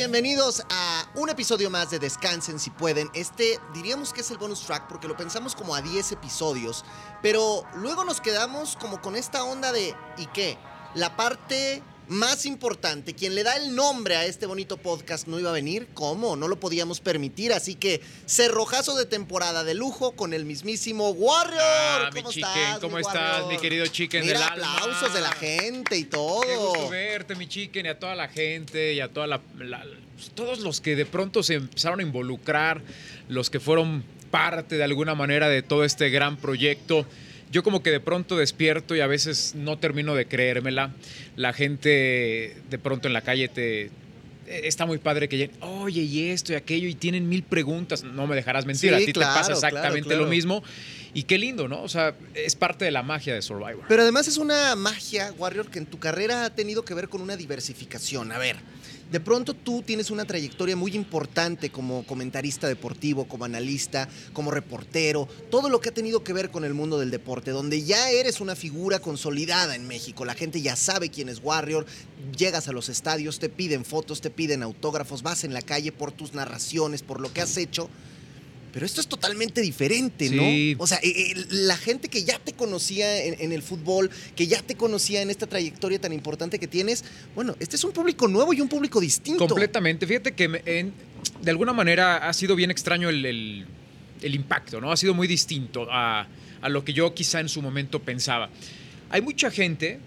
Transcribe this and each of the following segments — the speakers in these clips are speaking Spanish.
bienvenidos a un episodio más de Descansen si pueden. Este diríamos que es el bonus track porque lo pensamos como a 10 episodios, pero luego nos quedamos como con esta onda de ¿y qué? La parte más importante, quien le da el nombre a este bonito podcast no iba a venir, ¿cómo? No lo podíamos permitir, así que cerrojazo de temporada de lujo con el mismísimo Warrior. Ah, ¿Cómo mi chicken, estás, ¿cómo mi estás, Warrior? mi querido chicken Mira, del alma? aplausos de la gente y todo. Qué gusto verte, mi chicken, y a toda la gente, y a toda la, la- todos los que de pronto se empezaron a involucrar, los que fueron parte de alguna manera de todo este gran proyecto. Yo como que de pronto despierto y a veces no termino de creérmela. La gente de pronto en la calle te... Está muy padre que lleguen, oye, y esto y aquello, y tienen mil preguntas. No me dejarás mentir, Sí, a ti claro, te pasa claro, exactamente claro. lo mismo. Y qué lindo, ¿no? O sea, es parte de la magia de Survivor. Pero además es una magia, Warrior, que en tu carrera ha tenido que ver con una diversificación. A ver, de pronto tú tienes una trayectoria muy importante como comentarista deportivo, como analista, como reportero, todo lo que ha tenido que ver con el mundo del deporte, donde ya eres una figura consolidada en México. La gente ya sabe quién es Warrior, llegas a los estadios, te piden fotos, te piden autógrafos, vas en la calle por tus narraciones, por lo que has hecho. Pero esto es totalmente diferente, Sí. ¿no? O sea, eh, eh, la gente que ya te conocía en, en el fútbol, que ya te conocía en esta trayectoria tan importante que tienes, bueno, este es un público nuevo y un público distinto. Completamente. Fíjate que me- en- de alguna manera ha sido bien extraño el, el- el impacto, ¿no? Ha sido muy distinto a, a lo que yo quizá en su momento pensaba. Hay mucha gente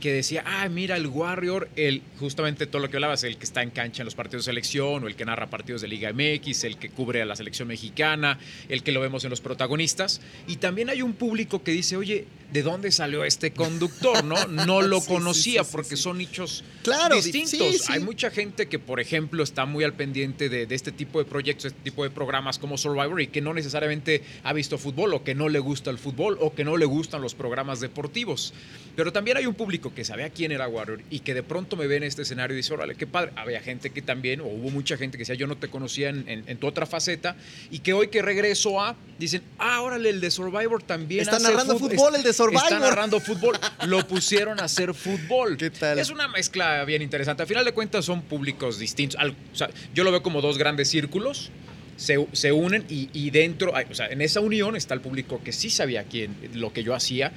que decía, ah, mira, el Warrior, el, justamente todo lo que hablabas, el que está en cancha en los partidos de selección, o el que narra partidos de Liga MX, el que cubre a la selección mexicana, el que lo vemos en los protagonistas. Y también hay un público que dice, oye, ¿de dónde salió este conductor? No, no lo Sí, conocía sí, sí, porque son nichos Claro, di- distintos. Hay mucha gente que, por ejemplo, está muy al pendiente de, de este tipo de proyectos, este tipo de programas como Survivor y que no necesariamente ha visto fútbol o que no le gusta el fútbol o que no le gustan los programas deportivos. Pero también hay un público que sabía quién era Warrior y que de pronto me ve en este escenario y dice, órale, qué padre. Había gente que también, o hubo mucha gente que decía, yo no te conocía en, en- en tu otra faceta y que hoy que regreso a, dicen, ah, órale, el de Survivor también Está hace narrando fútbol, el de Survivor. Está narrando fútbol. Lo pusieron a hacer fútbol. ¿Qué tal? Es una mezcla bien interesante. Al final de cuentas son públicos distintos. Al- o sea, yo lo veo como dos grandes círculos. Se, se unen y, y dentro, o sea, en esa unión está el público que sí sabía quién, lo que yo hacía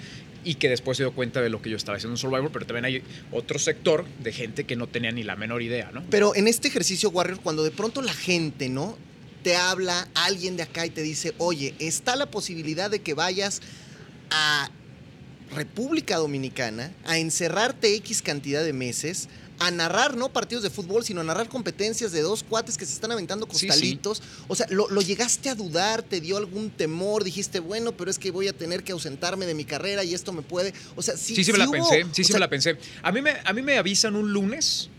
y que después se dio cuenta de lo que yo estaba haciendo en Survivor, pero también hay otro sector de gente que no tenía ni la menor idea, ¿no? Pero en este ejercicio, Warrior, cuando de pronto la gente, ¿no? Te habla alguien de acá y te dice, oye, está la posibilidad de que vayas a República Dominicana a encerrarte X cantidad de meses, a narrar no partidos de fútbol, sino a narrar competencias de dos cuates que se están aventando Sí, sí. costalitos. O sea, lo, lo llegaste a dudar, te dio algún temor, dijiste, bueno, pero es que voy a tener que ausentarme de mi carrera y esto me puede. O sea, sí, Sí, sí, me la hubo- pensé, sí, o sí sea, me la pensé. A mí me, a mí me avisan un lunes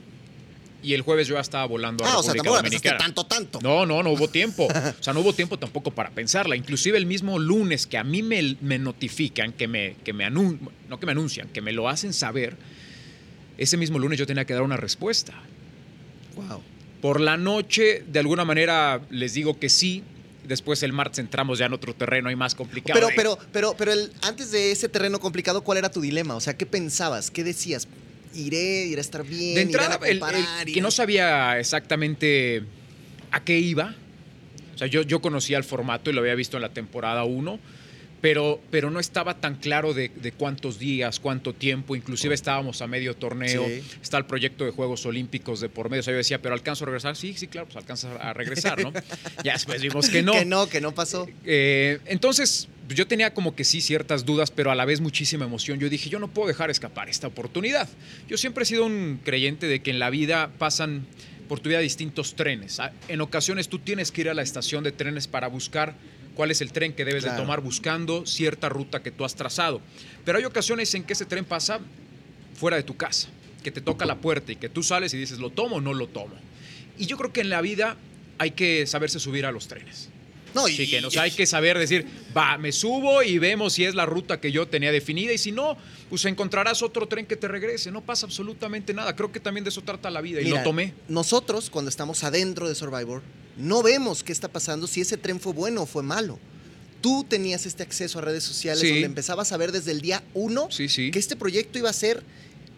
y el jueves yo ya estaba volando a Ah, o sea, Dominicana. tanto, tanto. No, no, no hubo tiempo. O sea, no hubo tiempo tampoco para pensarla. Inclusive el mismo lunes que a mí me, me notifican, que me, que me anun- no que me anuncian, que me lo hacen saber, ese mismo lunes yo tenía que dar una respuesta. Wow. Por la noche, de alguna manera, les digo que sí. Después el martes entramos ya en otro terreno y más complicado. Pero, pero, pero, pero el, antes de ese terreno complicado, ¿cuál era tu dilema? O sea, ¿qué pensabas? ¿Qué decías? ¿Iré? ¿Iré a estar bien? de entrada, ¿Irán a el- el que ¿Irán no sabía exactamente a qué iba. O sea, yo, yo conocía el formato y lo había visto en la temporada 1, pero, pero no estaba tan claro de, de cuántos días, cuánto tiempo. Inclusive estábamos a medio torneo. Sí. Está el proyecto de Juegos Olímpicos de por medio. O sea, yo decía, ¿pero alcanzo a regresar? Sí, sí, claro, pues alcanza a regresar, ¿no? ya después vimos que no. Que no, que no pasó. Eh, entonces, yo tenía como que sí ciertas dudas, pero a la vez muchísima emoción. Yo dije, yo no puedo dejar escapar esta oportunidad. Yo siempre he sido un creyente de que en la vida pasan por tu vida distintos trenes. Ah, En ocasiones tú tienes que ir a la estación de trenes para buscar cuál es el tren que debes Claro. de tomar buscando cierta ruta que tú has trazado. Pero hay ocasiones en que ese tren pasa fuera de tu casa, que te toca la puerta y que tú sales y dices, ¿lo tomo o no lo tomo? Y yo creo que en la vida hay que saberse subir a los trenes. No, y, Chiquen, o sea, hay que saber decir, va, me subo y vemos si es la ruta que yo tenía definida y si no, pues encontrarás otro tren que te regrese. No pasa absolutamente nada. Creo que también de eso trata la vida y Mira, lo tomé. Nosotros, cuando estamos adentro de Survivor, no vemos qué está pasando, si ese tren fue bueno o fue malo. Tú tenías este acceso a redes sociales Sí. donde empezabas a ver desde el día uno Sí, sí. que este proyecto iba a ser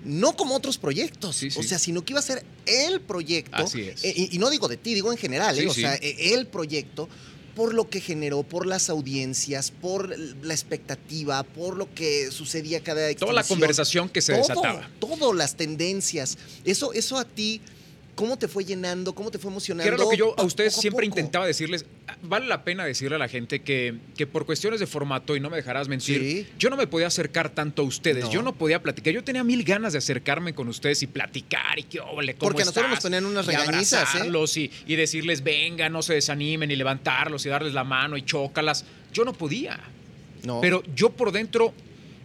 no como otros proyectos, o sea, sino que iba a ser el proyecto. Así es. Eh, y, y no digo de ti, digo en general, ¿eh? O sea, eh, el proyecto por lo que generó, por las audiencias, por la expectativa, por lo que sucedía cada Toda la conversación que se todo, desataba. Todo, las tendencias. Eso, eso a ti, ¿cómo te fue llenando? ¿Cómo te fue emocionando? Que era lo que yo a ustedes poco siempre intentaba decirles. "Ah, Vale la pena decirle a la gente que, que por cuestiones de formato, y no me dejarás mentir, Sí. yo no me podía acercar tanto a ustedes. No. Yo no podía platicar. Yo tenía mil ganas de acercarme con ustedes y platicar y qué óvole, cómo Porque a nosotros nos ponían unas Y regañizas, ¿eh? abrazarlos y, y decirles, venga, no se desanimen, y levantarlos y darles la mano y chócalas. Yo no podía. No. Pero yo por dentro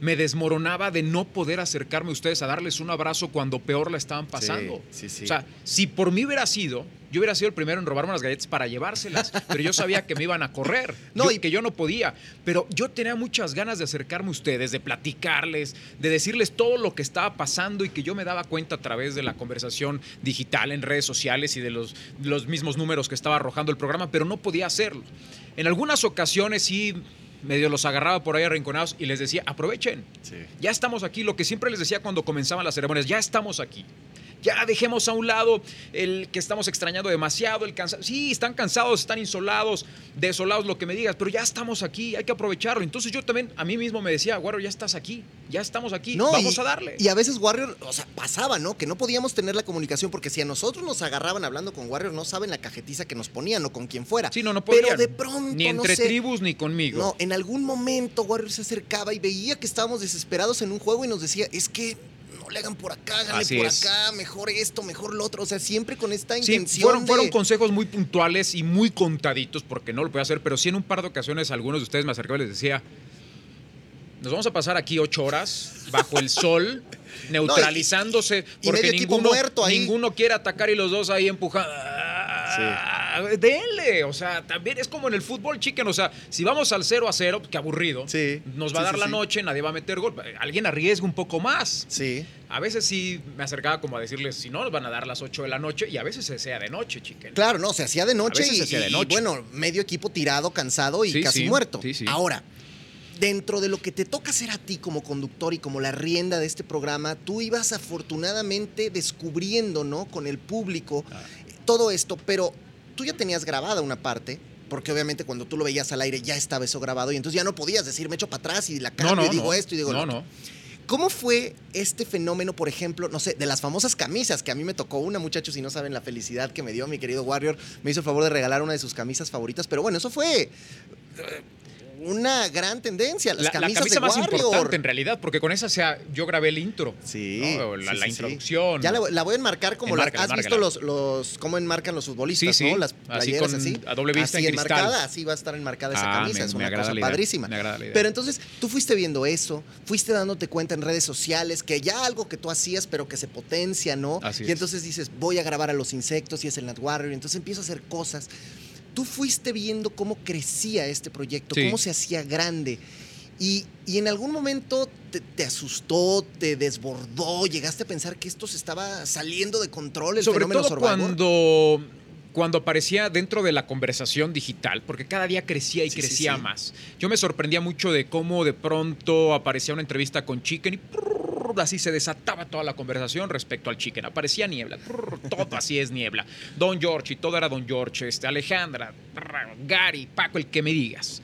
me desmoronaba de no poder acercarme a ustedes a darles un abrazo cuando peor la estaban pasando. sí, sí. O sea, si por mí hubiera sido, yo hubiera sido el primero en robarme las galletas para llevárselas, pero yo sabía que me iban a correr, No, yo- y- que yo no podía. Pero yo tenía muchas ganas de acercarme a ustedes, de platicarles, de decirles todo lo que estaba pasando y que yo me daba cuenta a través de la conversación digital en redes sociales y de los, los mismos números que estaba arrojando el programa, pero no podía hacerlo. En algunas ocasiones sí medio los agarraba por ahí arrinconados y les decía, aprovechen, ya estamos aquí, lo que siempre les decía cuando comenzaban las ceremonias, ya estamos aquí. Ya dejemos a un lado el que estamos extrañando demasiado, el cansado. Sí, están cansados, están insolados, desolados, lo que me digas, pero ya estamos aquí, hay que aprovecharlo. Entonces yo también a mí mismo me decía, Guaro, ya estás aquí, ya estamos aquí, No, vamos y- a darle. Y a veces Warrior, o sea, pasaba, ¿no? Que no podíamos tener la comunicación porque si a nosotros nos agarraban hablando con Warrior, no saben la cajetiza que nos ponían o con quien fuera. sí, no, no Pero podían. de pronto, Ni no entre sé, tribus ni conmigo. No, en algún momento Warrior se acercaba y veía que estábamos desesperados en un juego y nos decía, es que le hagan por acá, háganle Así por es. acá, mejor esto, mejor lo otro. O sea, siempre con esta Sí, intención fueron, de- fueron consejos muy puntuales y muy contaditos porque no lo podía hacer, pero sí en un par de ocasiones algunos de ustedes me acercaban y les decía, nos vamos a pasar aquí ocho horas bajo el sol, neutralizándose, y porque medio equipo ninguno, muerto ahí. ninguno quiere atacar y los dos ahí empujando. Ah, Denle, o sea, también es como en el fútbol, chicken, o sea, si vamos al 0 a 0, qué aburrido, Sí, nos va sí, a dar sí, la noche, nadie va a meter gol, alguien arriesga un poco más. Sí. A veces sí me acercaba como a decirles, si no, nos van a dar las 8 de la noche y a veces se sea de noche, chiquen. Claro, no, se hacía de noche, y, se hacía de y, noche. bueno, medio equipo tirado, cansado y casi muerto. sí, sí. Ahora, dentro de lo que te toca hacer a ti como conductor y como la rienda de este programa, tú ibas afortunadamente descubriendo, ¿no? Con el público Ah. todo esto, pero tú ya tenías grabada una parte. Porque obviamente cuando tú lo veías al aire ya estaba eso grabado y entonces ya no podías decir me echo para atrás y la cambio y digo esto y digo no, no. ¿Cómo fue este fenómeno, por ejemplo, no sé, de las famosas camisas que a mí me tocó una, muchachos, si no saben la felicidad que me dio mi querido Warrior, me hizo el favor de regalar una de sus camisas favoritas, pero bueno, eso fue una gran tendencia, las La, la camisas camisa de más Warrior. importante en realidad, porque con esa sea, yo grabé el intro. Sí, ¿no? La, sí, la sí, sí. introducción. Ya la, la voy a enmarcar como Enmárcala, las, has visto los, los cómo enmarcan los futbolistas, Sí, sí. ¿no? Las Así playeras con- así. a doble vista así en cristal. enmarcada, así va a estar enmarcada esa Ah, camisa, me- es una cosa la padrísima. me agrada la idea. Pero entonces tú fuiste viendo eso, fuiste dándote cuenta en redes sociales que ya algo que tú hacías pero que se potencia, ¿no? Así y es. entonces dices, voy a grabar a los insectos y es el Nat Warrior, y entonces empiezo a hacer cosas. Tú fuiste viendo cómo crecía este proyecto, Sí. cómo se hacía grande. Y, y en algún momento te, te asustó, te desbordó, llegaste a pensar que esto se estaba saliendo de control, el Sobre fenómeno todo Survivor. cuando, cuando aparecía dentro de la conversación digital, porque cada día crecía y Sí, sí, crecía sí. más. Yo me sorprendía mucho de cómo de pronto aparecía una entrevista con Chicken y así se desataba toda la conversación respecto al Chicken. Aparecía niebla, todo así es niebla. Don George y todo era Don George, este, Alejandra, Gary, Paco, el que me digas.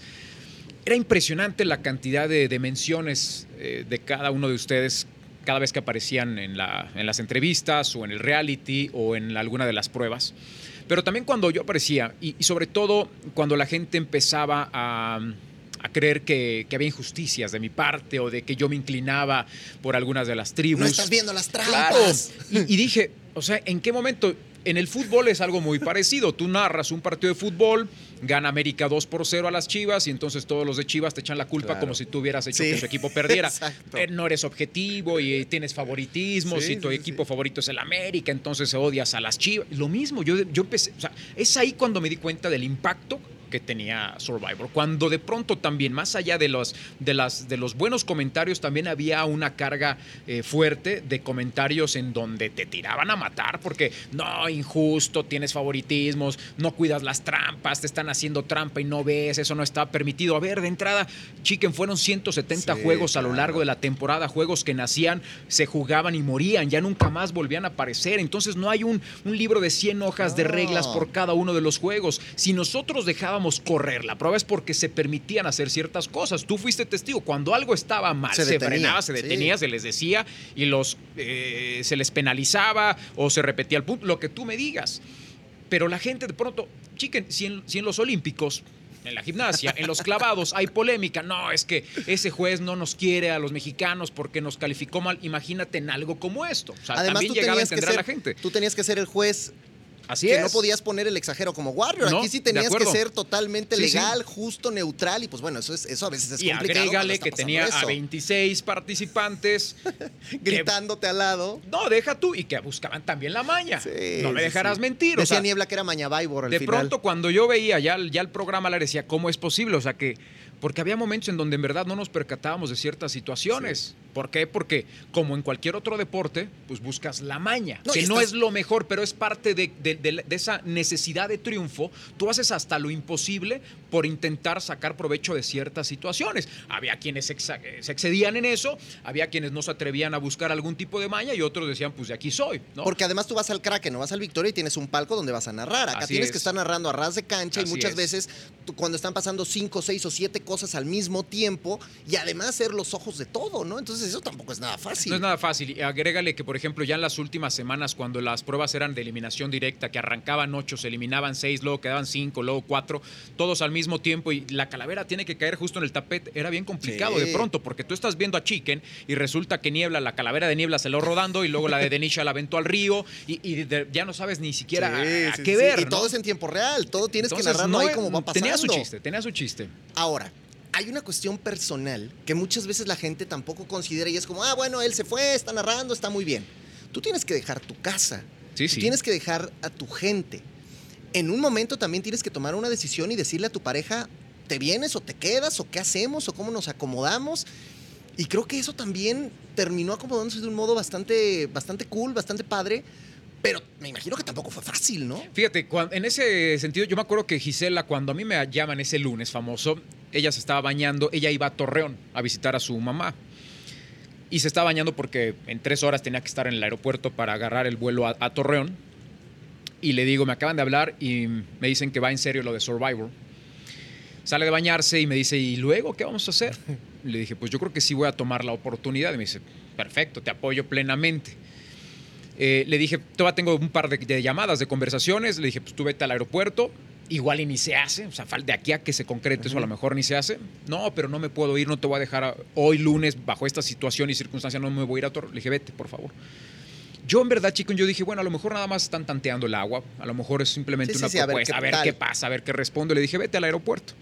Era impresionante la cantidad de, de menciones eh, de cada uno de ustedes cada vez que aparecían en, la- en las entrevistas o en el reality o en alguna de las pruebas. Pero también cuando yo aparecía y, y sobre todo cuando la gente empezaba a, a creer que, que había injusticias de mi parte o de que yo me inclinaba por algunas de las tribus. No estás viendo las Claro. trampas. Y, y dije, o sea, ¿en qué momento? En el fútbol es algo muy parecido. Tú narras un partido de fútbol, gana América 2 por 0 a las Chivas y entonces todos los de Chivas te echan la culpa Claro. como si tú hubieras hecho Sí. que su equipo perdiera. Exacto. Eh, no eres objetivo y tienes favoritismos Sí, y tu sí, equipo sí. favorito es el América, entonces odias a las Chivas. Lo mismo, yo, yo empecé, o sea, es ahí cuando me di cuenta del impacto que tenía Survivor. Cuando de pronto también, más allá de los, de las, de los buenos comentarios, también había una carga eh, fuerte de comentarios en donde te tiraban a matar porque no, injusto, tienes favoritismos, no cuidas las trampas, te están haciendo trampa y no ves, eso no está permitido. A ver, de entrada, Chicken, fueron 170 Sí, juegos a lo largo de la temporada, juegos que nacían, se jugaban y morían, ya nunca más volvían a aparecer. Entonces no hay un, un libro de 100 hojas de reglas por cada uno de los juegos. Si nosotros dejábamos correr, la prueba es porque se permitían hacer ciertas cosas. Tú fuiste testigo. Cuando algo estaba mal, Se se, detenía, frenaba, se sí. detenía, se les decía y los, eh, se les penalizaba o se repetía el punto, lo que tú me digas. Pero la gente de pronto, chiquen, si en, si en los Olímpicos, en la gimnasia, en los clavados hay polémica, no, es que ese juez no nos quiere a los mexicanos porque nos calificó mal. Imagínate en algo como esto. O sea, Además, también llegaba a entender ser, a la gente. tú tenías que ser el juez Así que es. no podías poner el exagero como Warrior. No, Aquí sí tenías que ser totalmente Sí, sí. legal, justo, neutral. Y pues bueno, eso, es, eso a veces es y complicado. cuando agrégale que tenía a eso. 26 participantes. que- Gritándote al lado. no, deja tú. Y que buscaban también la maña. Sí, no me dejarás mentir. o Decía sea, Niebla que era Mañabaibor al de final. pronto cuando yo veía ya, ya el programa le decía, ¿cómo es posible? O sea que, porque había momentos en donde en verdad no nos percatábamos de ciertas situaciones. ¿Por qué? Porque como en cualquier otro deporte, pues buscas la maña, No, que no es lo mejor, pero es parte de, de- de- de esa necesidad de triunfo. Tú haces hasta lo imposible por intentar sacar provecho de ciertas situaciones. Había quienes eh, se excedían en eso, había quienes no se atrevían a buscar algún tipo de maña y otros decían, pues de aquí soy. ¿no? Porque además tú vas al Kraken, no vas al Victoria y tienes un palco donde vas a narrar. Acá Así tienes es. que estar narrando a ras de cancha y muchas es. veces cuando están pasando cinco, seis o siete cosas al mismo tiempo y además ser los ojos de todo, ¿no? Entonces eso tampoco es nada fácil. No es nada fácil. Y agrégale que, por ejemplo, ya en las últimas semanas, cuando las pruebas eran de eliminación directa, que arrancaban ocho, se eliminaban seis, luego quedaban cinco, luego cuatro, todos al mismo tiempo, y la calavera tiene que caer justo en el tapete, era bien complicado Sí. de pronto, porque tú estás viendo a Chicken y resulta que Niebla, la calavera de Niebla se lo rodando, y luego la de Denisha la aventó al río, y, y de- ya no sabes ni siquiera a- a, qué ver. Y ¿no? todo es en tiempo real, todo tienes Entonces, que narrarlo no, ahí como va pasando. Tenía su chiste, tenía su chiste. Ahora, hay una cuestión personal que muchas veces la gente tampoco considera y es como, ah, bueno, él se fue, está narrando, está muy bien. Tú tienes que dejar tu casa, Sí, tú sí. tienes que dejar a tu gente. En un momento también tienes que tomar una decisión y decirle a tu pareja, ¿te vienes o te quedas o qué hacemos o cómo nos acomodamos? Y creo que eso también terminó acomodándose de un modo bastante, bastante cool, bastante padre, pero me imagino que tampoco fue fácil, ¿no? Fíjate, en ese sentido, yo me acuerdo que Gisela, cuando a mí me llaman ese lunes famoso, ella se estaba bañando, ella iba a Torreón a visitar a su mamá. Y se estaba bañando porque en tres horas tenía que estar en el aeropuerto para agarrar el vuelo a Torreón. Y le digo, me acaban de hablar y me dicen que va en serio lo de Survivor. Sale de bañarse y me dice, ¿y luego qué vamos a hacer? Le dije, pues yo creo que sí voy a tomar la oportunidad. Y me dice, perfecto, te apoyo plenamente. Eh, le dije, todavía tengo un par de, de llamadas, de conversaciones. Le dije, pues tú vete al aeropuerto. Igual y ni se hace. O sea, de aquí a que se concrete eso, a lo mejor ni se hace. No, pero no me puedo ir, no te voy a dejar a- hoy lunes, bajo esta situación y circunstancia, no me voy a ir a Torre. Le dije, vete, por favor. Yo, en verdad, chico, yo dije, bueno, a lo mejor nada más están tanteando el agua. A lo mejor es simplemente Sí, una sí, a ver propuesta. qué a ver, qué pasa, a ver qué respondo. Le dije, vete al aeropuerto.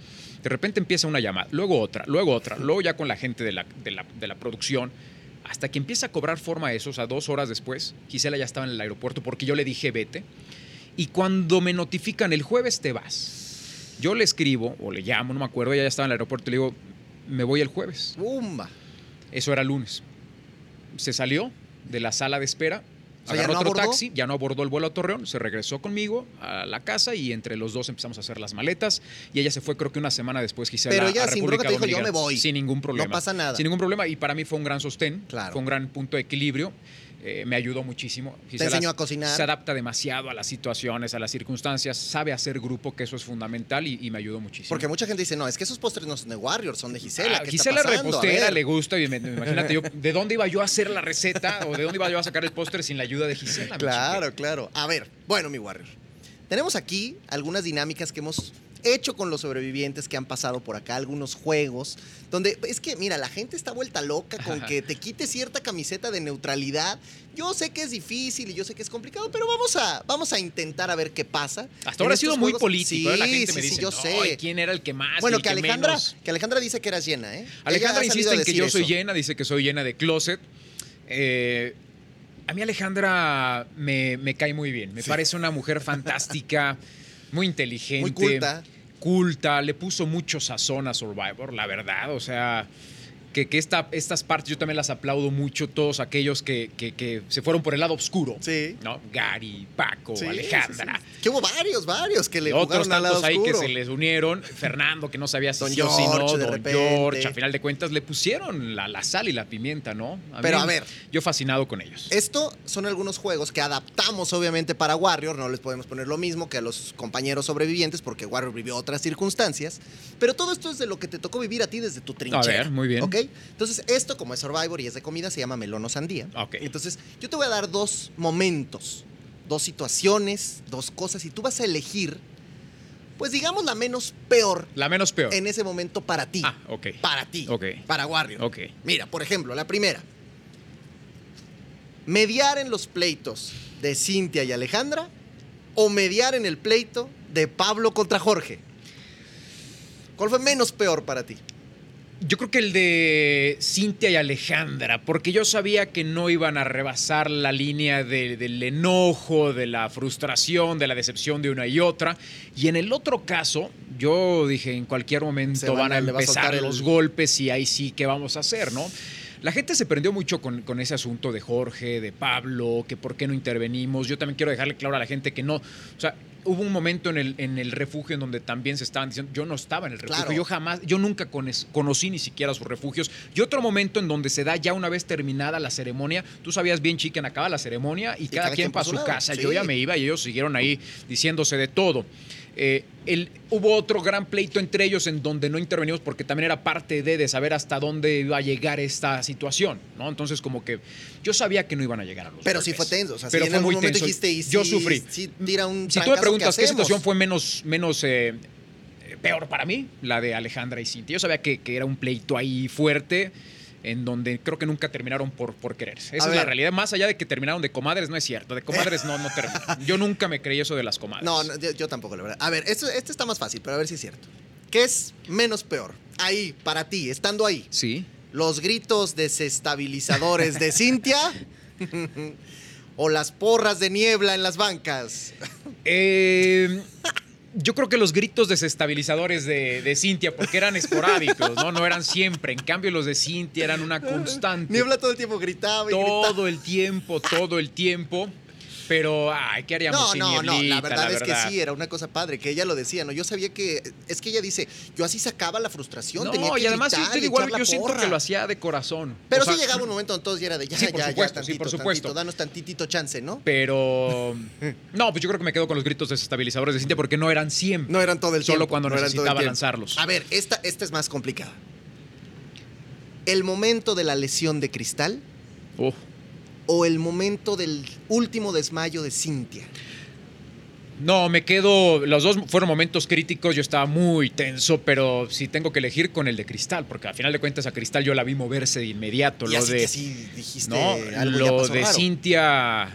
De repente empieza una llamada, luego otra, luego otra, luego ya con la gente de la, de la, de la producción. Hasta que empieza a cobrar forma eso, o sea, dos horas después, Gisela ya estaba en el aeropuerto porque yo le dije, vete. Y cuando me notifican, el jueves te vas. Yo le escribo o le llamo, no me acuerdo, ella ya estaba en el aeropuerto y le digo, me voy el jueves. ¡Bumba! Eso era lunes. Se salió de la sala de espera, O sea, ¿ya agarró no otro abordó? taxi, ya no abordó el vuelo a Torreón, se regresó conmigo a la casa y entre los dos empezamos a hacer las maletas y ella se fue creo que una semana después Gisela Pero ella a sin República dijo, "Yo Dominicana". me voy. Sin ningún problema. No pasa nada. Sin ningún problema y para mí fue un gran sostén, Claro. fue un gran punto de equilibrio. Eh, me ayudó muchísimo. enseñó a cocinar. Se adapta demasiado a las situaciones, a las circunstancias, sabe hacer grupo, que eso es fundamental y, y me ayudó muchísimo. Porque mucha gente dice, no, es que esos postres no son de Warrior, son de Gisela. Ah, ¿qué Gisela está pasando? A repostera le gusta y me- me- imagínate yo, ¿de dónde iba yo a hacer la receta o de dónde iba yo a sacar el póster sin la ayuda de Gisela? Claro, claro. A ver, bueno, mi Warrior. Tenemos aquí algunas dinámicas que hemos hecho con los sobrevivientes que han pasado por acá, algunos juegos, donde es que, mira, la gente está vuelta loca con que te quite cierta camiseta de neutralidad. Yo sé que es difícil y yo sé que es complicado, pero vamos a, vamos a intentar a ver qué pasa. Hasta ahora ha sido muy político. ¿eh? La Sí, gente me sí, dice, sí, yo "No, sé. ¿y ¿quién era el que más? Bueno, y el que Alejandra, menos?". que Alejandra dice que eras llena, ¿eh? Alejandra insiste en que yo soy llena, dice que soy llena de closet. Eh, a mí Alejandra me, me cae muy bien. Me Sí. parece una mujer fantástica, muy inteligente. Muy culta. Le puso mucho sazón a Survivor, la verdad. O sea, que, que esta, estas partes yo también las aplaudo mucho, todos aquellos que, que- que se fueron por el lado oscuro. Sí. ¿No? Gary, Paco, Sí, Alejandra. sí. Que hubo varios, varios que le otros jugaron al lado tantos ahí oscuro. que se les unieron. Fernando, que no sabía si sí o si no. George, de Don repente. George. A final de cuentas, le pusieron la, la sal y la pimienta, ¿no? Pero, a ver. Yo fascinado con ellos. Esto son algunos juegos que adaptamos obviamente para Warrior, no les podemos poner lo mismo que a los compañeros sobrevivientes porque Warrior vivió otras circunstancias, pero todo esto es de lo que te tocó vivir a ti desde tu trinchera. ver, muy bien. ¿Ok? Entonces, esto como es Survivor y es de comida, se llama melón o sandía. Ok. Entonces, yo te voy a dar dos momentos, dos situaciones, dos cosas y tú vas a elegir, pues digamos la menos peor La menos peor. en ese momento para ti. Ah, ok. Para ti. Ok. Para Warrior. Ok. Mira, por ejemplo, la primera. Mediar en los pleitos de Cintia y Alejandra o mediar en el pleito de Pablo contra Jorge. ¿Cuál fue menos peor para ti? Yo creo que el de Cintia y Alejandra, porque yo sabía que no iban a rebasar la línea de- del enojo, de la frustración, de la decepción de una y otra. Y en el otro caso, yo dije, en cualquier momento van van a- empezar el- los golpes y ahí sí, ¿qué vamos a hacer, no? La gente se prendió mucho con, con ese asunto de Jorge, de Pablo, que por qué no intervenimos. Yo también quiero dejarle claro a la gente que no. O sea, hubo un momento en el, en el refugio en donde también se estaban diciendo, yo no estaba en el refugio, Claro. yo jamás, yo nunca conocí ni siquiera sus refugios. Y otro momento en donde se da ya una vez terminada la ceremonia, tú sabías bien, chicken, acaba la ceremonia y, cada, quien para su casa. sí. Yo ya me iba y ellos siguieron ahí diciéndose de todo. Eh, el- hubo otro gran pleito entre ellos en donde no intervenimos porque también era parte de, de saber hasta dónde iba a llegar esta situación, ¿no? Entonces como que yo sabía que no iban a llegar a los Pero sí golpes. fue tenso. O sea, Pero sí en fue algún muy momento tenso. dijiste, y Yo sí- sufrí. sí tira un Si tú me preguntas qué situación fue menos, menos eh, peor para mí, la de Alejandra y Cintia. Yo sabía que, que era un pleito ahí fuerte, en donde creo que nunca terminaron por, por quererse. Esa A es la realidad. Más allá de que terminaron de comadres, no es cierto. De comadres no, no terminaron. Yo nunca me creí eso de las comadres. No, no, yo, yo tampoco, la verdad. A ver, esto, este está más fácil, pero a ver si es cierto. ¿Qué es menos peor? Ahí, para ti, estando ahí. Sí. los gritos desestabilizadores de Cintia o las porras de niebla en las bancas. Eh, yo creo que los gritos desestabilizadores de, de Cintia, porque eran esporádicos, ¿no? No eran siempre. En cambio, los de Cintia eran una constante. Niebla todo el tiempo gritaba y gritaba. todo el tiempo, todo el tiempo. Pero, ay, ¿qué haríamos No, sin no, no, la verdad es que sí, era una cosa padre, que ella lo decía, ¿no? Yo sabía que, es que ella dice, yo así sacaba la frustración, tenía No, que y además gritar echar la yo siento porra. que lo hacía de corazón. Pero O sea, sí llegaba un momento donde todos ya era de, ya, Sí, por ya, supuesto, ya, sí, tantito, por supuesto. tantito, danos tantitito chance, ¿no? Pero, no, pues yo creo que me quedo con los gritos desestabilizadores de Cintia porque no eran siempre. No eran todo el Solo tiempo. cuando no todo el necesitaba lanzarlos. A ver, esta, esta es más complicada. El momento de la lesión de Cristal Uf. O el momento del último desmayo de Cintia. No, me quedo. Los dos fueron momentos críticos. Yo estaba muy tenso, pero sí tengo que elegir con el de Cristal, porque al final de cuentas a Cristal yo la vi moverse de inmediato. Y lo así de, que sí dijiste no, algo ya lo pasó de raro. Cintia.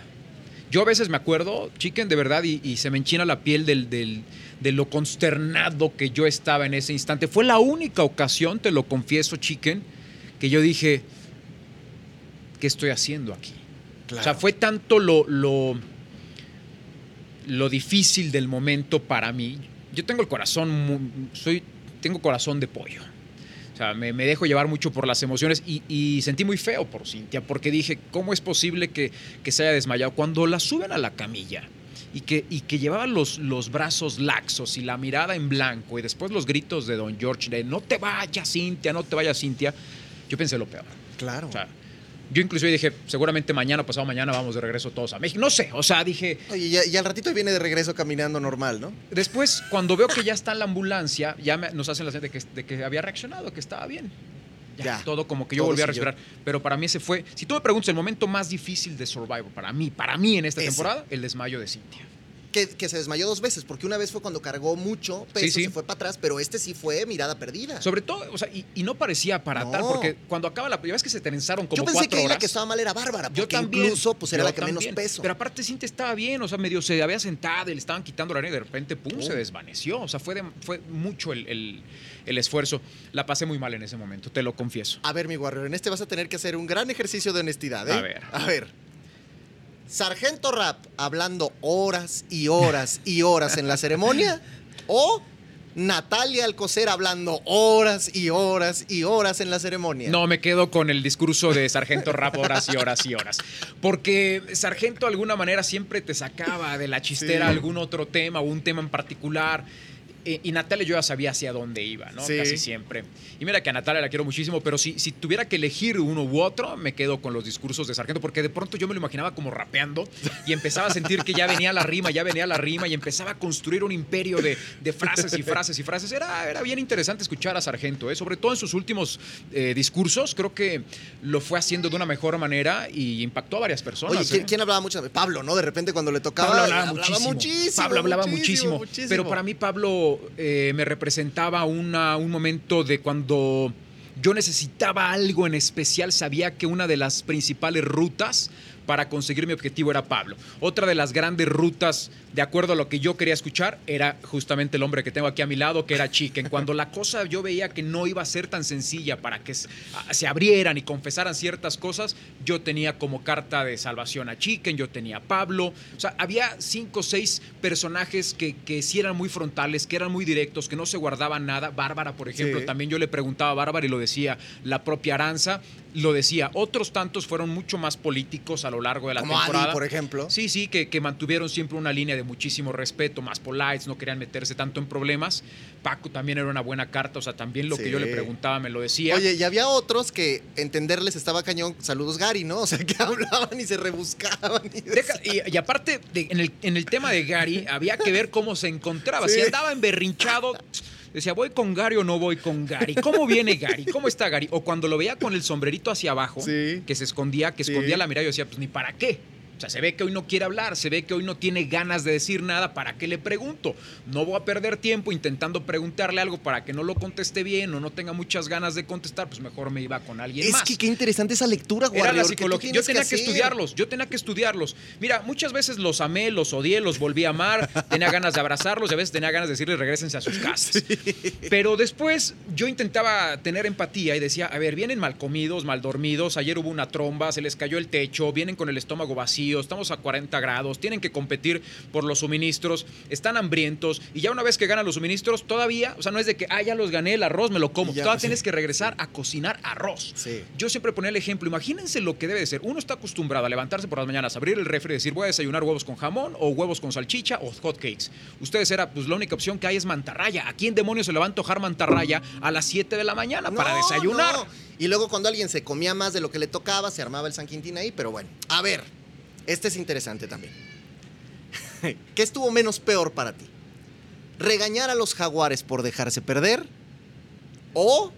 Yo a veces me acuerdo, chicken, de verdad, y, y se me enchina la piel del, del- de lo consternado que yo estaba en ese instante. Fue la única ocasión, te lo confieso, chicken, que yo dije, ¿qué estoy haciendo aquí? Claro. O sea, fue tanto lo, lo, lo difícil del momento para mí. Yo tengo el corazón, soy, tengo corazón de pollo. O sea, me, me dejo llevar mucho por las emociones y, y sentí muy feo por Cintia, porque dije, ¿cómo es posible que, que se haya desmayado? Cuando la suben a la camilla y que, y que llevaba los, los brazos laxos y la mirada en blanco y después los gritos de Don George de no te vayas, Cintia, no te vayas, Cintia, yo pensé lo peor. Claro. O sea, yo inclusive dije, seguramente mañana, pasado mañana, vamos de regreso todos a México. No sé, o sea, dije, Oye, y, al ratito viene de regreso caminando normal, ¿no? después, cuando veo que ya está en la ambulancia, ya me- nos hacen la señal de que, de que había reaccionado, que estaba bien. Ya, Ya, todo como que yo volví a respirar. Pero para mí ese fue, si tú me preguntas, el momento más difícil de Survivor, para mí, para mí en esta temporada, el desmayo de Cintia. Que, que se desmayó dos veces, porque una vez fue cuando cargó mucho peso, Sí, sí. se fue para atrás, pero este sí fue mirada perdida. Sobre todo, o sea, y, y no parecía para tal, No. porque cuando acaba la primera vez que se trenzaron como Yo pensé cuatro que horas. la que estaba mal era Bárbara, porque Yo también. incluso pues era la que menos también. peso. Pero aparte Cintia estaba bien, o sea, medio se había sentado y le estaban quitando la arena y de repente, pum, se desvaneció. O sea, fue, de- fue mucho el, el- el esfuerzo. La pasé muy mal en ese momento, te lo confieso. A ver, mi Warrior, en este vas a tener que hacer un gran ejercicio de honestidad, ¿eh? A ver. A ver. Sargento Rap hablando horas y horas y horas en la ceremonia o Natalia Alcocer hablando horas y horas y horas en la ceremonia. No, me quedo con el discurso de Sargento Rap horas y horas y horas. Porque Sargento de alguna manera siempre te sacaba de la chistera Sí. algún otro tema o un tema en particular. Eh, y Natalia yo ya sabía hacia dónde iba, ¿no? Sí. Casi siempre. Y mira que a Natalia la quiero muchísimo, pero si, si tuviera que elegir uno u otro, me quedo con los discursos de Sargento, porque de pronto yo me lo imaginaba como rapeando y empezaba a sentir que ya venía la rima, ya venía la rima y empezaba a construir un imperio de, de frases y frases y frases. Era, era bien interesante escuchar a Sargento, ¿eh? sobre todo en sus últimos eh, discursos. Creo que lo fue haciendo de una mejor manera y impactó a varias personas. Oye, ¿quién, ¿eh? quién hablaba mucho? Pablo, ¿no? De repente cuando le tocaba. Pablo hablaba, muchísimo. muchísimo, Pablo hablaba muchísimo. Pero para mí Pablo eh, me representaba un momento de cuando yo necesitaba algo en especial, sabía que una de las principales rutas para conseguir mi objetivo era Pablo. Otra de las grandes rutas, de acuerdo a lo que yo quería escuchar, era justamente el hombre que tengo aquí a mi lado, que era Chicken. Cuando la cosa yo veía que no iba a ser tan sencilla para que se abrieran y confesaran ciertas cosas, yo tenía como carta de salvación a Chicken, yo tenía a Pablo. O sea, había cinco o seis personajes que, que sí eran muy frontales, que eran muy directos, que no se guardaban nada. Bárbara, por ejemplo, Sí. también yo le preguntaba a Bárbara y lo decía la propia Aranza, lo decía. Otros tantos fueron mucho más políticos a lo largo de la Como temporada. Adi, por ejemplo. Sí, sí, que, que mantuvieron siempre una línea de muchísimo respeto, más polites, no querían meterse tanto en problemas. Paco también era una buena carta, o sea, también lo Sí. que yo le preguntaba me lo decía. Oye, y había otros que entenderles estaba cañón. Saludos, Gary, ¿no? O sea, que hablaban y se rebuscaban. y Deja- y, y aparte, de- en, el, en el tema de Gary, había que ver cómo se encontraba. Sí. Si andaba emberrinchado, decía, ¿voy con Gary o no voy con Gary? ¿Cómo viene Gary? ¿Cómo está Gary? O cuando lo veía con el sombrerito hacia abajo, Sí. que se escondía, que Sí. escondía la mirada, yo decía, pues ni para qué. O sea, se ve que hoy no quiere hablar, se ve que hoy no tiene ganas de decir nada, ¿para qué le pregunto? No voy a perder tiempo intentando preguntarle algo para que no lo conteste bien o no tenga muchas ganas de contestar, pues mejor me iba con alguien Es más. que qué interesante esa lectura, Era Warrior, la que tú psicología. Yo tenía que, estudiarlos, yo tenía que estudiarlos. Mira, muchas veces los amé, los odié, los volví a amar, tenía ganas de abrazarlos y a veces tenía ganas de decirles regresense a sus casas. Pero después yo intentaba tener empatía y decía, a ver, vienen mal comidos, mal dormidos, ayer hubo una tromba, se les cayó el techo, vienen con el estómago vacío, estamos a 40 grados, tienen que competir por los suministros, están hambrientos y ya una vez que ganan los suministros, todavía, o sea, no es de que, ah, ya los gané, el arroz me lo como, ya, todavía sí. tienes que regresar a cocinar arroz. Sí. Yo siempre ponía el ejemplo, imagínense lo que debe de ser. Uno está acostumbrado a levantarse por las mañanas, abrir el refri y decir, voy a desayunar huevos con jamón o huevos con salchicha o hot cakes. Ustedes era, pues la única opción que hay es mantarraya. ¿A quién demonios se le va a antojar mantarraya a las 7 de la mañana para desayunar? no. Y luego cuando alguien se comía más de lo que le tocaba, se armaba el San Quintín ahí, pero bueno. A ver, este es interesante también. ¿Qué estuvo menos peor para ti? ¿Regañar a los jaguares por dejarse perder? ¿O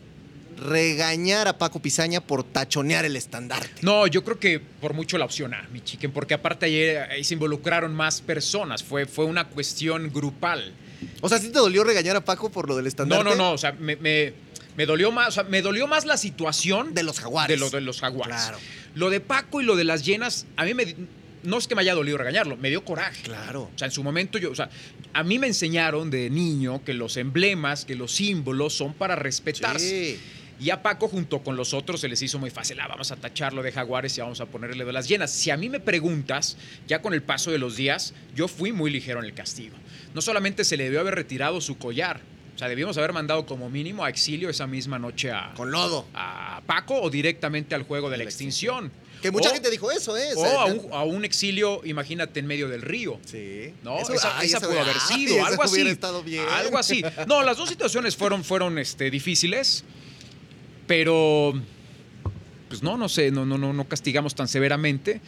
regañar a Paco Pizaña por tachonear el estandarte? No, yo creo que por mucho la opción A, mi chicken, porque aparte ayer ahí se involucraron más personas, fue, fue una cuestión grupal. O sea, ¿sí te dolió regañar a Paco por lo del No, estandarte? no, no, o sea, me, me- me dolió más, o sea, me dolió más la situación De los jaguares. de lo de los jaguares. Claro. Lo de Paco y lo de las llenas, a mí me no es que me haya dolido regañarlo, me dio coraje. Claro. O sea, en su momento yo, o sea, a mí me enseñaron de niño que los emblemas, que los símbolos son para respetarse. Sí. Y a Paco junto con los otros se les hizo muy fácil, ah, vamos a tacharlo de jaguares y vamos a ponerle de las llenas. Si a mí me preguntas, ya con el paso de los días, yo fui muy ligero en el castigo. No solamente se le debió haber retirado su collar, sea, debíamos haber mandado como mínimo a exilio esa misma noche a, Con lodo. a Paco o directamente al juego de la extinción. Que mucha O- gente dijo eso, ¿eh? O a un, a un exilio, imagínate, en medio del río. Sí. ¿No? Eso- esa ay, esa eso- pudo haber sido, algo así. bien. Algo así. No, las dos situaciones fueron, fueron este, difíciles, pero pues no, no sé, no, no, no, no castigamos tan severamente.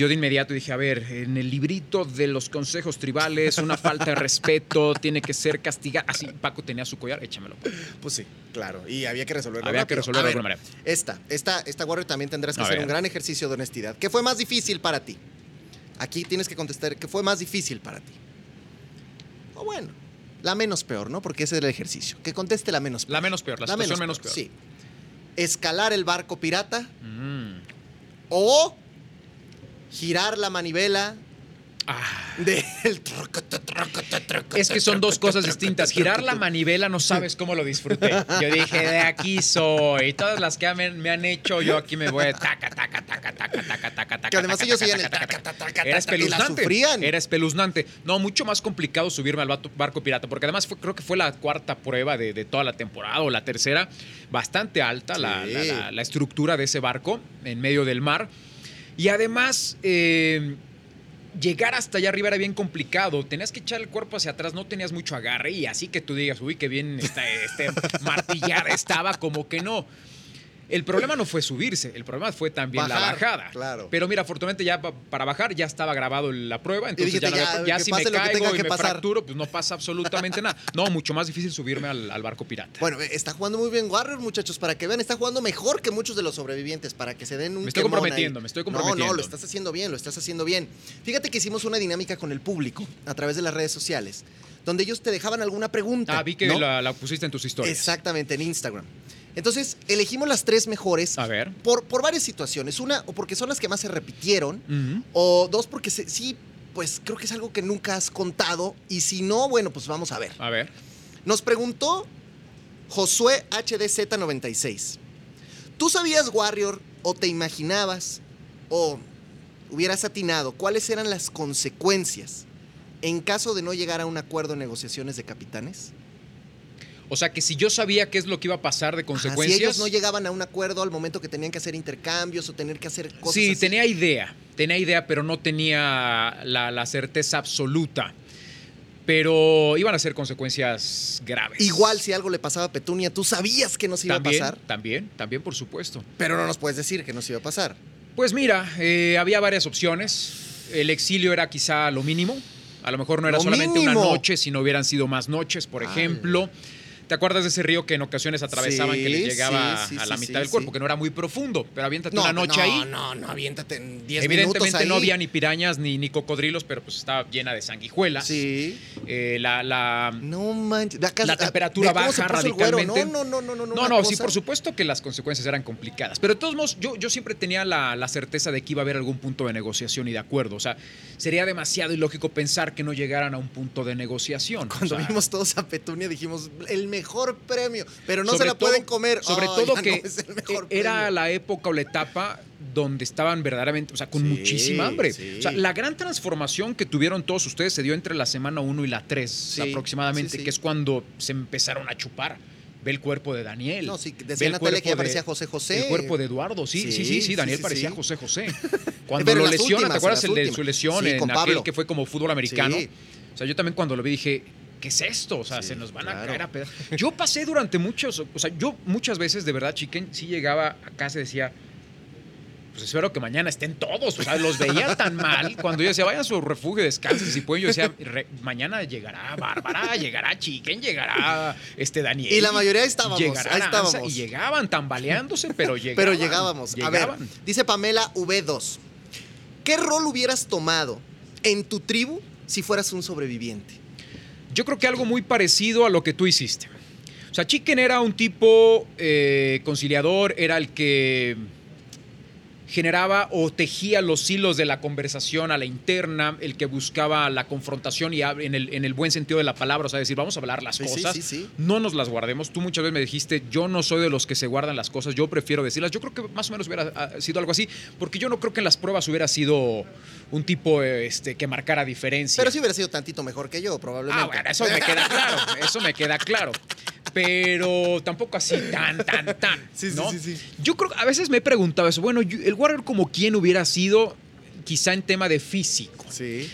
Yo de inmediato dije, a ver, en el librito de los consejos tribales, una falta de respeto tiene que ser castigada. Así, Paco tenía su collar, échamelo. Pues sí, claro. Y había que resolverlo. Había que resolverlo de alguna manera. Esta, esta, esta Warrior también tendrás que A hacer ver. un gran ejercicio de honestidad. ¿Qué fue más difícil para ti? Aquí tienes que contestar, ¿qué fue más difícil para ti? O bueno, la menos peor, ¿no? Porque ese es el ejercicio. Que conteste la menos peor. La menos peor, la, situación menos peor. Sí. Escalar el barco pirata Mm. o girar la manivela Ah. del... Es que son dos cosas distintas. Girar la manivela no sabes cómo lo disfruté. Yo dije, de aquí soy. Todas las que me, han hecho, yo aquí me voy taca, taca, taca, taca, taca, taca, taca, Que además ellos oían el taca, taca, Era espeluznante. Era espeluznante. No, mucho más complicado subirme al barco pirata, porque además fue- creo que fue la cuarta prueba de, de toda la temporada o la tercera. Bastante alta la, Sí. la- la- la estructura de ese barco en medio del mar. Y además, eh, llegar hasta allá arriba era bien complicado. Tenías que echar el cuerpo hacia atrás, no tenías mucho agarre y así que tú digas, uy, qué bien está este martillada estaba, como que no. El problema no fue subirse, el problema fue también la bajada. claro. Pero mira, afortunadamente ya pa- para bajar ya estaba grabado la prueba, entonces dijiste, ya, no había- ya, si me caigo y me pasar. fracturo, pues no pasa absolutamente nada. No, mucho más difícil subirme al, al barco pirata. Bueno, está jugando muy bien Warrior, muchachos, para que vean, está jugando mejor que muchos de los sobrevivientes, para que se den un Me estoy comprometiendo, ahí. me estoy No, no, comprometiendo. lo estás haciendo bien, lo estás haciendo bien. Fíjate que hicimos una dinámica con el público a través de las redes sociales, donde ellos te dejaban alguna pregunta. ah, vi que ¿no? la, la pusiste en tus historias. Exactamente, en Instagram. Entonces, elegimos las tres mejores A ver. por, por varias situaciones. Una, o porque son las que más se repitieron, o dos, porque se- sí, pues creo que es algo que nunca has contado. Y si no, bueno, pues vamos a ver. A ver. Nos preguntó Josué HDZ96. ¿Tú sabías, Warrior, o te imaginabas, o hubieras atinado cuáles eran las consecuencias en caso de no llegar a un acuerdo en negociaciones de capitanes? O sea que si yo sabía qué es lo que iba a pasar de consecuencias. si ellos no llegaban a un acuerdo al momento que tenían que hacer intercambios o tener que hacer cosas Sí, así. tenía idea, tenía idea, pero no tenía la, la certeza absoluta. Pero iban a ser consecuencias graves. Igual si algo le pasaba a Petunia, tú sabías que no se iba también, a pasar, también, también, por supuesto. pero no nos puedes decir que no se iba a pasar. Pues mira, eh, había varias opciones. El exilio era quizá lo mínimo. A lo mejor no era Lo solamente mínimo. una noche, sino hubieran sido más noches, por ejemplo. ¿Te acuerdas de ese río que en ocasiones atravesaban Sí, que les llegaba sí, sí, a la sí, mitad sí, del cuerpo, sí. que no era muy profundo, pero aviéntate No, una noche no, ahí. no, no, aviéntate en 10 minutos Evidentemente no había ni pirañas ni, ni cocodrilos, pero pues estaba llena de sanguijuelas. Sí. Eh, la, la- No manches. Acá- La temperatura cómo se baja radicalmente. No, no, no, no, no. No, no, sí, cosa- por supuesto que las consecuencias eran complicadas. Pero de todos modos, yo, yo siempre tenía la, la certeza de que iba a haber algún punto de negociación y de acuerdo. O sea, sería demasiado ilógico pensar que no llegaran a un punto de negociación. Cuando O sea, vimos todos a Petunia dijimos, el mejor premio, pero no se la todo- pueden comer. Sobre Oh, todo que no es mejor e- era premio. la época o la etapa donde estaban verdaderamente, o sea, con Sí, muchísima hambre. sí. O sea, la gran transformación que tuvieron todos ustedes se dio entre la semana 1 y la 3 Sí, aproximadamente, que es cuando se empezaron a chupar. Ve el cuerpo de Daniel. No, sí, decía el Natalia que de- parecía José José. El cuerpo de Eduardo, sí, sí, sí, sí, Sí, Daniel sí, parecía. José José. Cuando Pero lo lesiona, últimas, ¿te acuerdas el de su lesión en aquel que fue como fútbol americano? O sea, yo también cuando lo vi dije, ¿qué es esto? O sea, Sí, se nos van a caer a pedazos. Yo pasé durante muchos, o sea, yo muchas veces, de verdad, chiquen, sí llegaba a casa y decía, pues espero que mañana estén todos. O sea, los veía tan mal. Cuando yo decía, vayan a su refugio, descansen si pueden. Yo decía, "Re- mañana llegará Bárbara, llegará Chiquen, llegará este Daniel. Y la mayoría estábamos, ahí estábamos. Y llegaban tambaleándose, pero llegaban. Pero llegábamos. A Llegaban. ver, dice Pamela V2. ¿Qué rol hubieras tomado en tu tribu si fueras un sobreviviente? Yo creo que algo muy parecido a lo que tú hiciste. O sea, Chicken era un tipo eh, conciliador, era el que generaba o tejía los hilos de la conversación a la interna, el que buscaba la confrontación y en el, en el buen sentido de la palabra, o sea, decir, vamos a hablar las Sí, cosas, sí, sí. no nos las guardemos. Tú muchas veces me dijiste, yo no soy de los que se guardan las cosas, yo prefiero decirlas. Yo creo que más o menos hubiera ah, sido algo así, porque yo no creo que en las pruebas hubiera sido un tipo este, que marcara diferencia. Pero sí hubiera sido tantito mejor que yo, probablemente. Ah, bueno, eso me queda claro, eso me queda claro. Pero tampoco así tan, tan, tan. Sí, sí, ¿no? sí, sí. Yo creo, a veces me he preguntado eso. Bueno, yo- el Warrior como quién hubiera sido, quizá en tema de físico. Sí.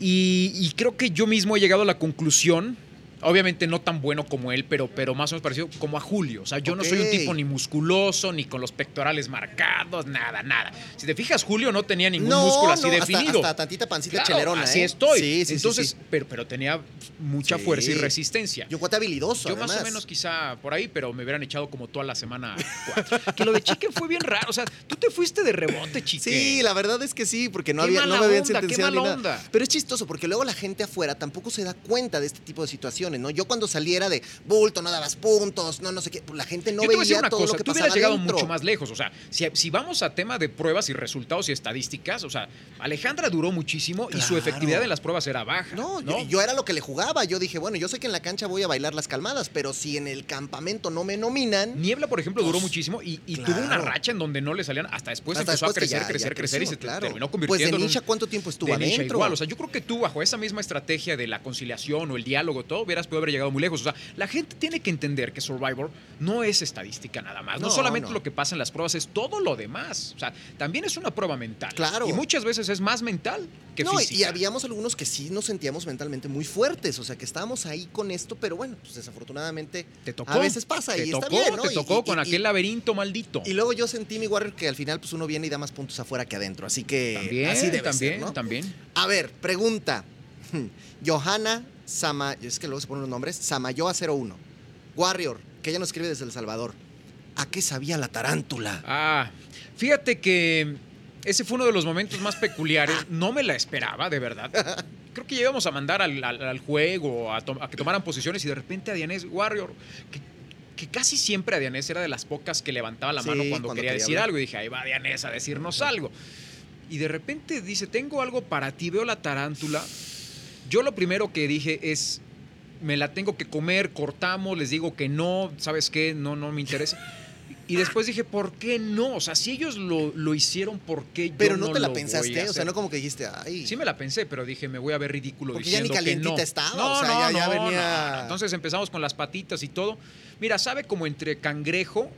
Y, y creo que yo mismo he llegado a la conclusión, obviamente no tan bueno como él, pero, pero más o menos parecido como a Julio. O sea, yo no soy un tipo ni musculoso, ni con los pectorales marcados, nada, nada. Si te fijas, Julio no tenía ningún no, músculo así no, definido. Hasta, tantita pancita Claro, chelerona, así ¿eh? estoy. Sí, sí, sí, Entonces, sí. Pero, pero tenía mucha fuerza y resistencia. Yo cuate habilidoso, Yo más o menos quizá por ahí, pero me hubieran echado como toda la semana cuatro. que lo de Chicken fue bien raro. O sea, tú te fuiste de rebote, Chicken. Sí, la verdad es que sí, porque no Qué había no mala me habían onda, qué sentenciado ni mala nada. onda. Pero es chistoso porque luego la gente afuera tampoco se da cuenta de este tipo de situaciones. ¿No? Yo cuando saliera de bulto, no dabas puntos, no, no sé qué, pues la gente no Yo te voy a decir veía una todo cosa, lo que tú hubieras llegado dentro. mucho más lejos. O sea, si, si vamos a tema de pruebas y resultados y estadísticas, o sea, Alejandra duró muchísimo y su efectividad en las pruebas era baja. No, No, Yo, yo era lo que le jugaba. Yo dije, bueno, yo sé que en la cancha voy a bailar las calmadas, pero si en el campamento no me nominan. Niebla, por ejemplo, duró Pues, muchísimo y, y claro. tuvo una racha en donde no le salían. Hasta después hasta empezó a después crecer, ya- crecer, ya crecer y se claro. terminó Pues convirtiendo de en un- Nisha, ¿cuánto tiempo estuvo de Nisha adentro? igual. O sea, yo creo que tú, bajo esa misma estrategia de la conciliación o el diálogo, todo, podido haber llegado muy lejos. O sea, la gente tiene que entender que Survivor no es estadística nada más. No, No, solamente no. lo que pasa en las pruebas, es todo lo demás. O sea, también es una prueba mental. Claro. Y muchas veces es más mental que no, y- física. y habíamos algunos que sí nos sentíamos mentalmente muy fuertes, o sea, que estábamos ahí con esto, pero bueno, pues desafortunadamente Te tocó. a veces pasa te y tocó, está bien, ¿no? Te Y- tocó y- con y- aquel laberinto maldito. Y luego yo sentí mi Warrior que al final pues uno viene y da más puntos afuera que adentro, así que también, así debe también, ser, ¿no? también. A ver, pregunta. Johanna Sama, es que luego se ponen los nombres, Samayoa 01. Warrior, que ella nos escribe desde El Salvador. ¿A qué sabía la tarántula? Ah, fíjate que ese fue uno de los momentos más peculiares. No me la esperaba, de verdad. Creo que ya íbamos a mandar al, al- al juego, a, que tomaran posiciones y de repente a Dianés Warrior, que, que casi siempre a Dianés era de las pocas que levantaba la Sí, mano cuando, cuando quería, quería decir hablar. algo. Y dije, ahí va Dianés a decirnos algo. Y de repente dice, tengo algo para ti, veo la tarántula. Yo lo primero que dije es, me la tengo que comer, cortamos, les digo que no, ¿sabes qué? No, no me interesa. Y después dije, ¿por qué no? O sea, si ellos lo, lo hicieron, ¿por qué yo Pero no, no te la lo pensaste, o sea, no como que dijiste, ay. Sí me la pensé, pero dije, me voy a ver ridículo Porque ya ni diciendo que calientita no. estaba, No, o sea, no, ya- ya venía-. Entonces empezamos con las patitas y todo. Mira, sabe como entre cangrejo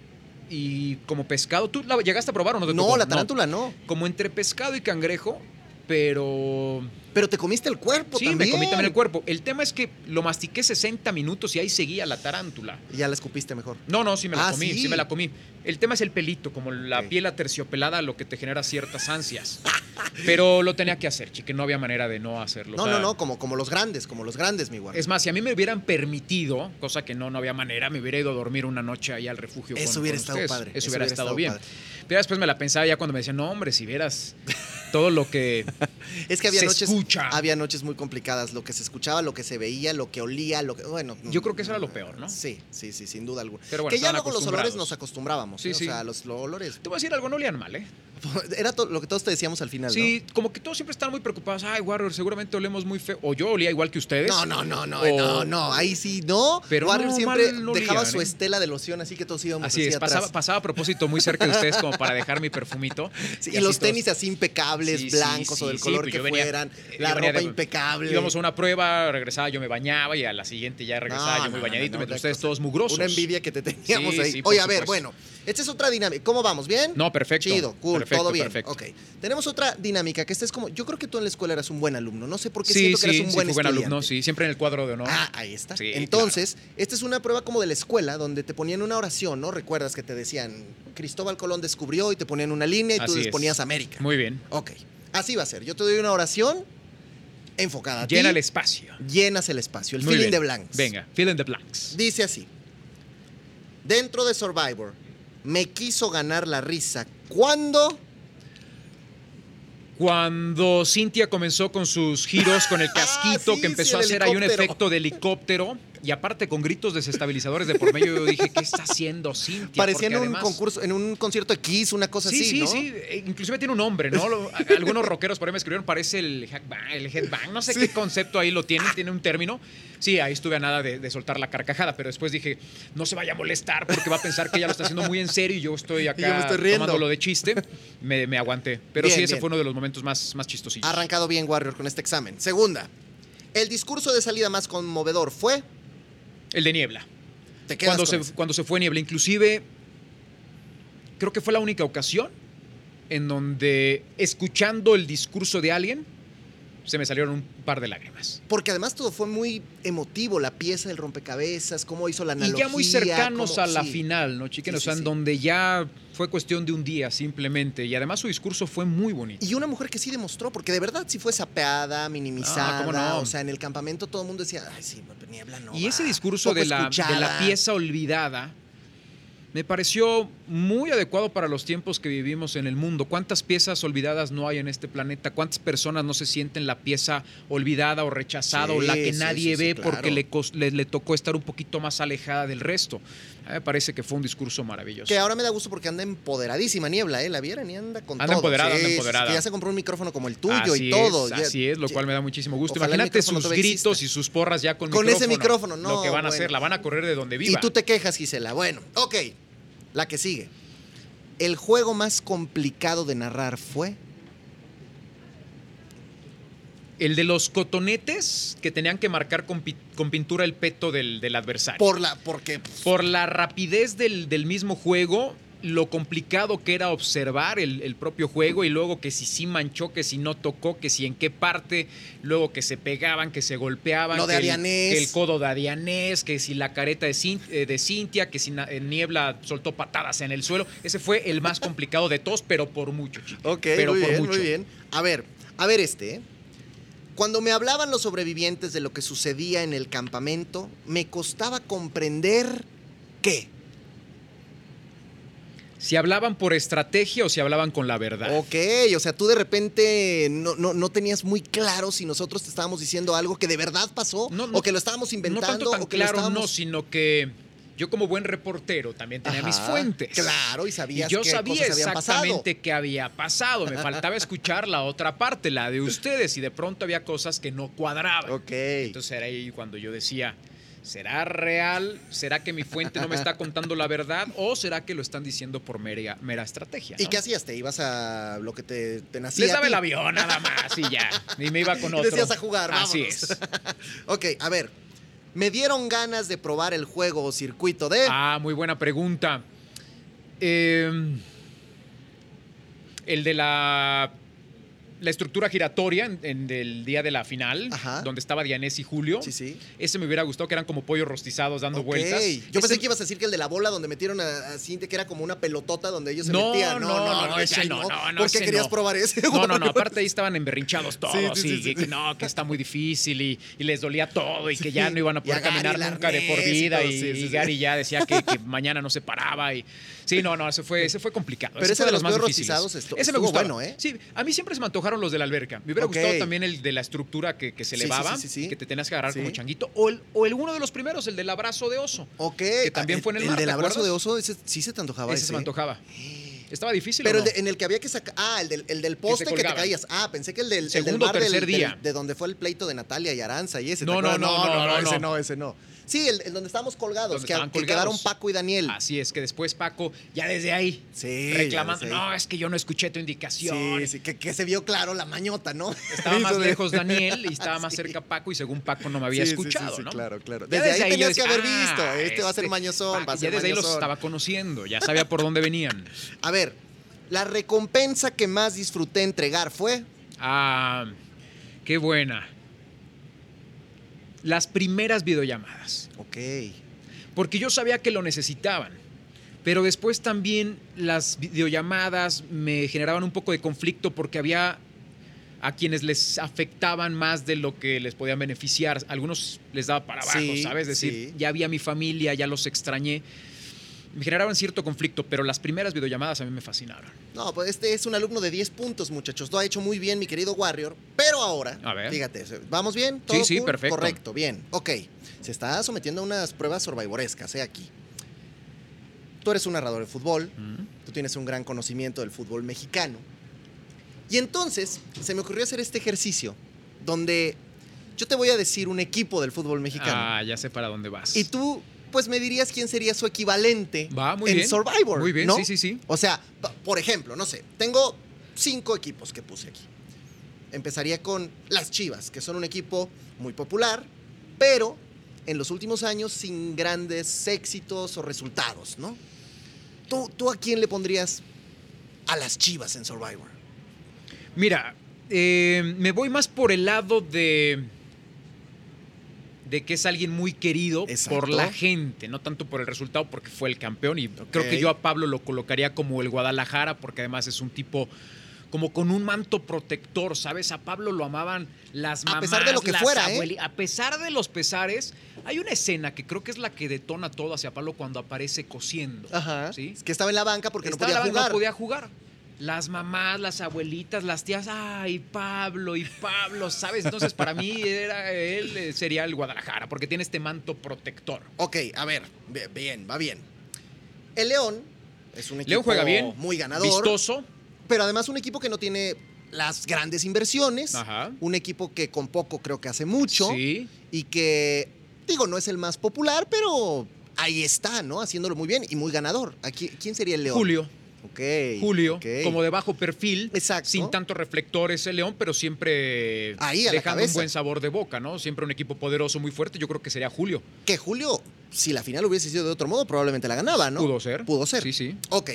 y como pescado. ¿Tú la llegaste a probar o no te no, tocó? la tarántula no. Como entre pescado y cangrejo, pero Pero te comiste el cuerpo Sí, también. me comí también el cuerpo. El tema es que lo mastiqué 60 minutos y ahí seguía la tarántula. Y ya la escupiste mejor. No, no, sí me la Ah, comí, ¿sí? ¿sí? me la comí. El tema es el pelito, como la Ok. piel aterciopelada, lo que te genera ciertas ansias. Pero lo tenía que hacer, chique, no había manera de no hacerlo. No, O sea, no, no, como, como los grandes, como los grandes, mi Warrior. Es más, si a mí me hubieran permitido, cosa que no, no había manera, me hubiera ido a dormir una noche ahí al refugio. Eso con- hubiera con estado ustedes. padre, Eso, eso hubiera, hubiera estado estado bien. padre. Pero después me la pensaba ya cuando me decían, no, hombre, si vieras todo lo que Es que había se noches, escucha. Había noches muy complicadas, lo que se escuchaba, lo que se veía, lo que olía, lo que, bueno. Yo creo que eso era lo peor, ¿no? Sí, sí, sí, sin duda alguna. Pero bueno, que ya luego los olores nos acostumbrábamos, Sí, ¿eh? sí. o sea, los, los olores. Te voy a decir algo, no olían mal, ¿eh? Era lo que todos te decíamos al final, Sí, como que todos siempre están muy preocupados. Ay, Warrior, seguramente olemos muy feo. O yo olía igual que ustedes. ¿no? No, no, no, no, O- no, no, ahí sí, no. Pero Warrior no, siempre dejaba olían, su ¿eh? estela de loción, así que todos íbamos Así así es, atrás. pasaba, pasaba a propósito muy cerca de ustedes como para dejar mi perfumito. Sí, Y los todos- tenis así impecables, Sí, sí, blancos o del color pues que fueran, la venía ropa de- impecable. Íbamos a una prueba, regresaba, yo me bañaba y a la siguiente ya regresaba No, yo muy no, bañadito, no, mientras ustedes todos mugrosos. Una envidia que te teníamos Sí, ahí. sí, Oye, a ver, bueno, esta es otra dinámica. ¿Cómo vamos? ¿Bien? No, perfecto. Chido, cool, Perfecto, todo bien. perfecto. Ok. Tenemos otra dinámica que esta es como. Yo creo que tú en la escuela eras un buen alumno. No sé por qué Sí, siento que sí, eres un sí, buen buen alumno, sí, siempre en el cuadro de honor. Ah, ahí está. Entonces, esta es una prueba como de la escuela donde te ponían una oración, ¿no? Recuerdas que te decían Cristóbal Colón descubrió y te ponían una línea y tú les es. ponías América. Muy bien. Ok. Así va a ser. Yo te doy una oración enfocada a ti. Llena el espacio. Llenas el espacio, el Muy feeling bien. de blanks. Venga, fill in the blanks. Dice así. Dentro de Survivor, me quiso ganar la risa. ¿Cuándo? Cuando Cintia comenzó con sus giros con el casquito, Ah, sí, que empezó sí, a hacer ahí un efecto de helicóptero y aparte con gritos desestabilizadores de por medio, yo dije, ¿qué está haciendo Cintia? Parecía en un además- concurso, en un concierto de Kiss, una cosa Sí, así, sí, ¿no? sí. Eh, Inclusive tiene un nombre, ¿no? Lo- a- Algunos rockeros por ahí me escribieron, parece el headbang, el headbang. No sé qué concepto ahí lo tienen, tiene un término. Sí, ahí estuve a nada de, de soltar la carcajada, pero después dije, no se vaya a molestar porque va a pensar que ella lo está haciendo muy en serio y yo estoy acá yo me estoy riendo. tomándolo de chiste. Me, me aguanté. Pero Bien, sí, ese bien. fue uno de los momentos más, más chistosillos. Arrancado bien, Warrior, con este examen. Segunda, el discurso de salida más conmovedor fue. El de niebla. Te quedas Cuando con se, cuando se fue niebla. Inclusive, creo que fue la única ocasión en donde, escuchando el discurso de alguien, se me salieron un par de lágrimas. Porque además todo fue muy emotivo, la pieza del rompecabezas, cómo hizo la Y analogía. ya muy cercanos cómo- a la sí. final, ¿no, chiquen? Sí, o sea, sí, en donde ya fue cuestión de un día simplemente. Y además su discurso fue muy bonito. Y una mujer que sí demostró, porque de verdad sí fue sapeada, minimizada. ¿cómo no? O sea, en el campamento todo el mundo decía, ay, sí, niebla no. y ese discurso de la, de la escuchada". pieza olvidada, me pareció muy adecuado para los tiempos que vivimos en el mundo. ¿Cuántas piezas olvidadas no hay en este planeta? ¿Cuántas personas no se sienten la pieza olvidada o rechazada o la que Sí, nadie sí, ve claro. porque le, le- le tocó estar un poquito más alejada del resto? Me parece que fue un discurso maravilloso. Que ahora me da gusto porque anda empoderadísima Niebla, ¿eh? La vieran y anda con Anda todo. empoderada, anda empoderada. que ya se compró un micrófono como el tuyo así y todo. Es, Ya- así es, lo cual me da muchísimo gusto. Imagínate sus gritos y sus porras ya con Con ese micrófono, Lo no, que van a hacer, la van a correr de donde viva. Y tú te quejas, Gisela. Bueno, ok. La que sigue. El juego más complicado de narrar fue. El de los cotonetes que tenían que marcar con, pi- con pintura el peto del, del adversario. Por la. Porque. Por la rapidez del, del mismo juego, lo complicado que era observar el, el propio juego y luego que si sí manchó, que si no tocó, que si en qué parte, luego que se pegaban, que se golpeaban, de que, el, que el codo de Adianés, que si la careta de, eh, de Cintia, que si eh, Niebla soltó patadas en el suelo. Ese fue el más complicado de todos, pero por mucho, chicos. Ok, pero muy por bien, mucho. muy bien. A ver, a ver este. ¿eh? Cuando me hablaban los sobrevivientes de lo que sucedía en el campamento, me costaba comprender qué. Si hablaban por estrategia o si hablaban con la verdad. Ok, o sea, tú de repente no, no, no tenías muy claro si nosotros te estábamos diciendo algo que de verdad pasó No, no, o que lo estábamos no inventando tanto tan o que lo claro, no, sino que yo como buen reportero también tenía mis fuentes. Claro, y Y sabías yo qué sabía cosas habían pasado. exactamente qué había pasado. Me faltaba escuchar la otra parte, la de ustedes, y de pronto había cosas que no cuadraban. Ok. Entonces era ahí cuando yo decía, ¿será real? ¿Será que mi fuente no me está contando la verdad? ¿O será que lo están diciendo por mera, mera estrategia? ¿Y qué hacías? ¿Te ibas a lo que te, te nacía? Les daba el avión nada más y ya. Y me iba con otro. decías a jugar, Así vámonos. es. Ok, a ver. Me dieron ganas de probar el juego o circuito de... Ah, muy buena pregunta. Eh, el de la, la estructura giratoria en, en el día de la final, Ajá. donde estaba Dianés y Julio. Sí, sí. Ese me hubiera gustado, que eran como pollos rostizados dando Ok. vueltas. Yo pensé Ese- que ibas a decir que el de la bola donde metieron a, a Cintia, que era como una pelotota donde ellos se No, metían. no, no, ese ese no, no, no, ¿Por qué querías no. probar ese? No, no, no, aparte ahí estaban emberrinchados todos Sí, sí, y que no, que está muy difícil y, y les dolía todo y que ya no iban a poder a caminar nunca de por vida y, sí, sí, y. Gary ya decía que, que mañana no se paraba y sí, no, no, ese fue, ese fue complicado. Pero ese fue de los más rostizados ese me gustaba. bueno, ¿eh? Sí, a mí siempre se me antojaron los de la alberca. Me hubiera gustado también el de la estructura que, que se elevaba, sí, sí, sí. que te tenías que agarrar como changuito o el, o el uno de los primeros, el del abrazo de oso. Ok. Que también ah, fue en el El mar, del ¿te abrazo acuerdas? de oso, ese sí se te antojaba ese se me ese. antojaba. Estaba difícil. Pero ¿o el de- en el que había que sacar. Ah, el del, el del poste que, te caías. Ah, pensé que el del, el del Segundo del- tercer del- día. de donde fue el pleito de Natalia y Aranza y ese. ¿te No, no, no, no, no, ese no, ese no. Sí, el, el donde estábamos colgados, Donde que, estaban que colgados. quedaron Paco y Daniel. Así es que después Paco, ya desde ahí, Sí, reclamando, desde ahí. no, es que yo no escuché tu indicación. Sí, sí, que, que se vio claro la mañota, ¿no? Estaba más lejos Daniel y estaba más Sí. cerca Paco y según Paco no me había Sí, escuchado, ¿no? claro, claro. Ya Desde ahí yo tenías que haber visto, "Ah, este va a ser mañozón, Paco", va a ser Ya desde ahí los estaba conociendo, ya sabía por dónde venían. A ver, la recompensa que más disfruté entregar fue. Ah, qué buena. Las primeras videollamadas. Ok. porque yo sabía que lo necesitaban. Pero después también las videollamadas me generaban un poco de conflicto porque había a quienes les afectaban más de lo que les podían beneficiar. Algunos les daba para abajo, Sí, ¿sabes? Es decir, sí. ya había mi familia, ya los extrañé. Me generaban cierto conflicto, pero las primeras videollamadas a mí me fascinaron. No, pues este es un alumno de 10 puntos, muchachos. Lo ha hecho muy bien, mi querido Warrior. Pero ahora, A ver. fíjate, ¿vamos bien? ¿Todo Sí, sí, cool? perfecto. Correcto, bien. Ok. Se está sometiendo a unas pruebas survivorescas, ¿eh? Aquí. Tú eres un narrador de fútbol. Tú tienes un gran conocimiento del fútbol mexicano. Y entonces se me ocurrió hacer este ejercicio donde yo te voy a decir un equipo del fútbol mexicano. Ah, ya sé para dónde vas. Y tú, pues me dirías quién sería su equivalente Va, muy en bien. Survivor. Muy bien, ¿no? sí, sí, sí. O sea, por ejemplo, no sé, tengo cinco equipos que puse aquí. Empezaría con las Chivas, que son un equipo muy popular, pero en los últimos años sin grandes éxitos o resultados, ¿no? ¿Tú, tú a quién le pondrías a las Chivas en Survivor? Mira, eh, me voy más por el lado de. De que es alguien muy querido Exacto. por la gente, no tanto por el resultado, porque fue el campeón. Y creo que yo a Pablo lo colocaría como el Guadalajara, porque además es un tipo como con un manto protector, ¿sabes? A Pablo lo amaban las mamás, A pesar de lo que las fuera, ¿eh? A pesar de los pesares, hay una escena que creo que es la que detona todo hacia Pablo cuando aparece cosiendo. Ajá. ¿sí? Es que estaba en la banca porque Estaba no podía la- jugar. No podía jugar. Las mamás, las abuelitas, las tías, ay, Pablo y Pablo, ¿sabes? Entonces, para mí era él eh, sería el Guadalajara, porque tiene este manto protector. Ok, a ver, bi- bien, va bien. El León es un equipo León juega bien, muy ganador, vistoso. pero además un equipo que no tiene las grandes inversiones, Ajá. un equipo que con poco creo que hace mucho Sí. y que, digo, no es el más popular, pero ahí está, ¿no? Haciéndolo muy bien y muy ganador. Aquí, ¿Quién sería el León? Julio. Julio, como de bajo perfil, Exacto. sin tantos reflectores el León, pero siempre Ahí, dejando un buen sabor de boca, ¿no? Siempre un equipo poderoso, muy fuerte, yo creo que sería Julio. Que Julio, si la final hubiese sido de otro modo, probablemente la ganaba, ¿no? Pudo ser. Pudo ser. Sí, sí. Ok.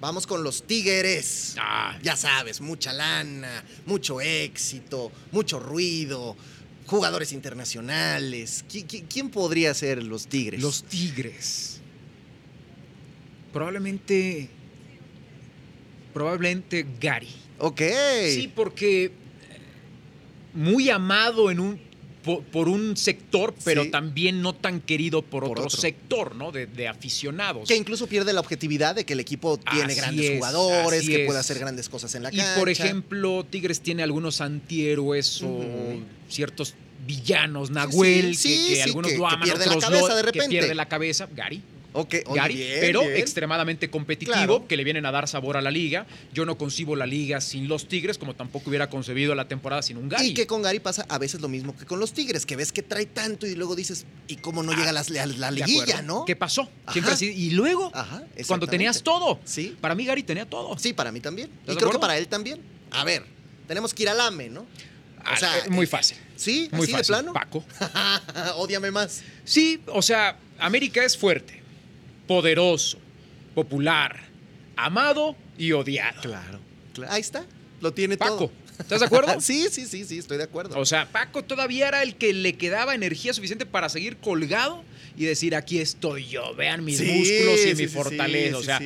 Vamos con los Tigres. Ah, Ya sabes, mucha lana, mucho éxito, mucho ruido, jugadores internacionales. ¿Qui- qui- ¿Quién podría ser los Tigres? los Tigres. Probablemente. Probablemente Gary. Ok. Sí, porque eh, muy amado en un po- por, un sector, pero Sí. también no tan querido por, Por otro, otro. sector, ¿no? De, de aficionados. Que incluso pierde la objetividad de que el equipo tiene Así grandes es, jugadores, que es. puede hacer grandes cosas en la Y cancha. por ejemplo, Tigres tiene algunos antihéroes o ciertos villanos, Nahuel, sí, que, sí, que sí, algunos que- lo que aman, pierde la cabeza no, de que repente. pierde la cabeza, Gary. Ok, oye, Gary, bien, pero bien. extremadamente competitivo, Claro. que le vienen a dar sabor a la liga. Yo no concibo la liga sin los Tigres, como tampoco hubiera concebido la temporada sin un Gary. Y que con Gary pasa a veces lo mismo que con los Tigres, que ves que trae tanto y luego dices, ¿y cómo no llega a la, Ah, liguilla, no? ¿Qué pasó? Ajá. Siempre así. Y luego, Ajá, cuando tenías todo. Sí. Para mí Gary tenía todo. Sí, para mí también. Y ¿Estás de creo que para él también. A ver, tenemos que ir al AME, ¿no? Ah, O sea, eh, muy fácil. ¿Sí? Muy ¿Así fácil. de plano? Paco. Ódiame más. Sí, o sea, América es fuerte, poderoso, popular, amado y odiado. Claro. Ahí está. Lo tiene Paco, todo. ¿estás de acuerdo? sí, sí, sí, sí, estoy de acuerdo. O sea, Paco todavía era el que le quedaba energía suficiente para seguir colgado y decir, aquí estoy yo, vean mis Sí, músculos y sí, mi sí, fortaleza. o sea,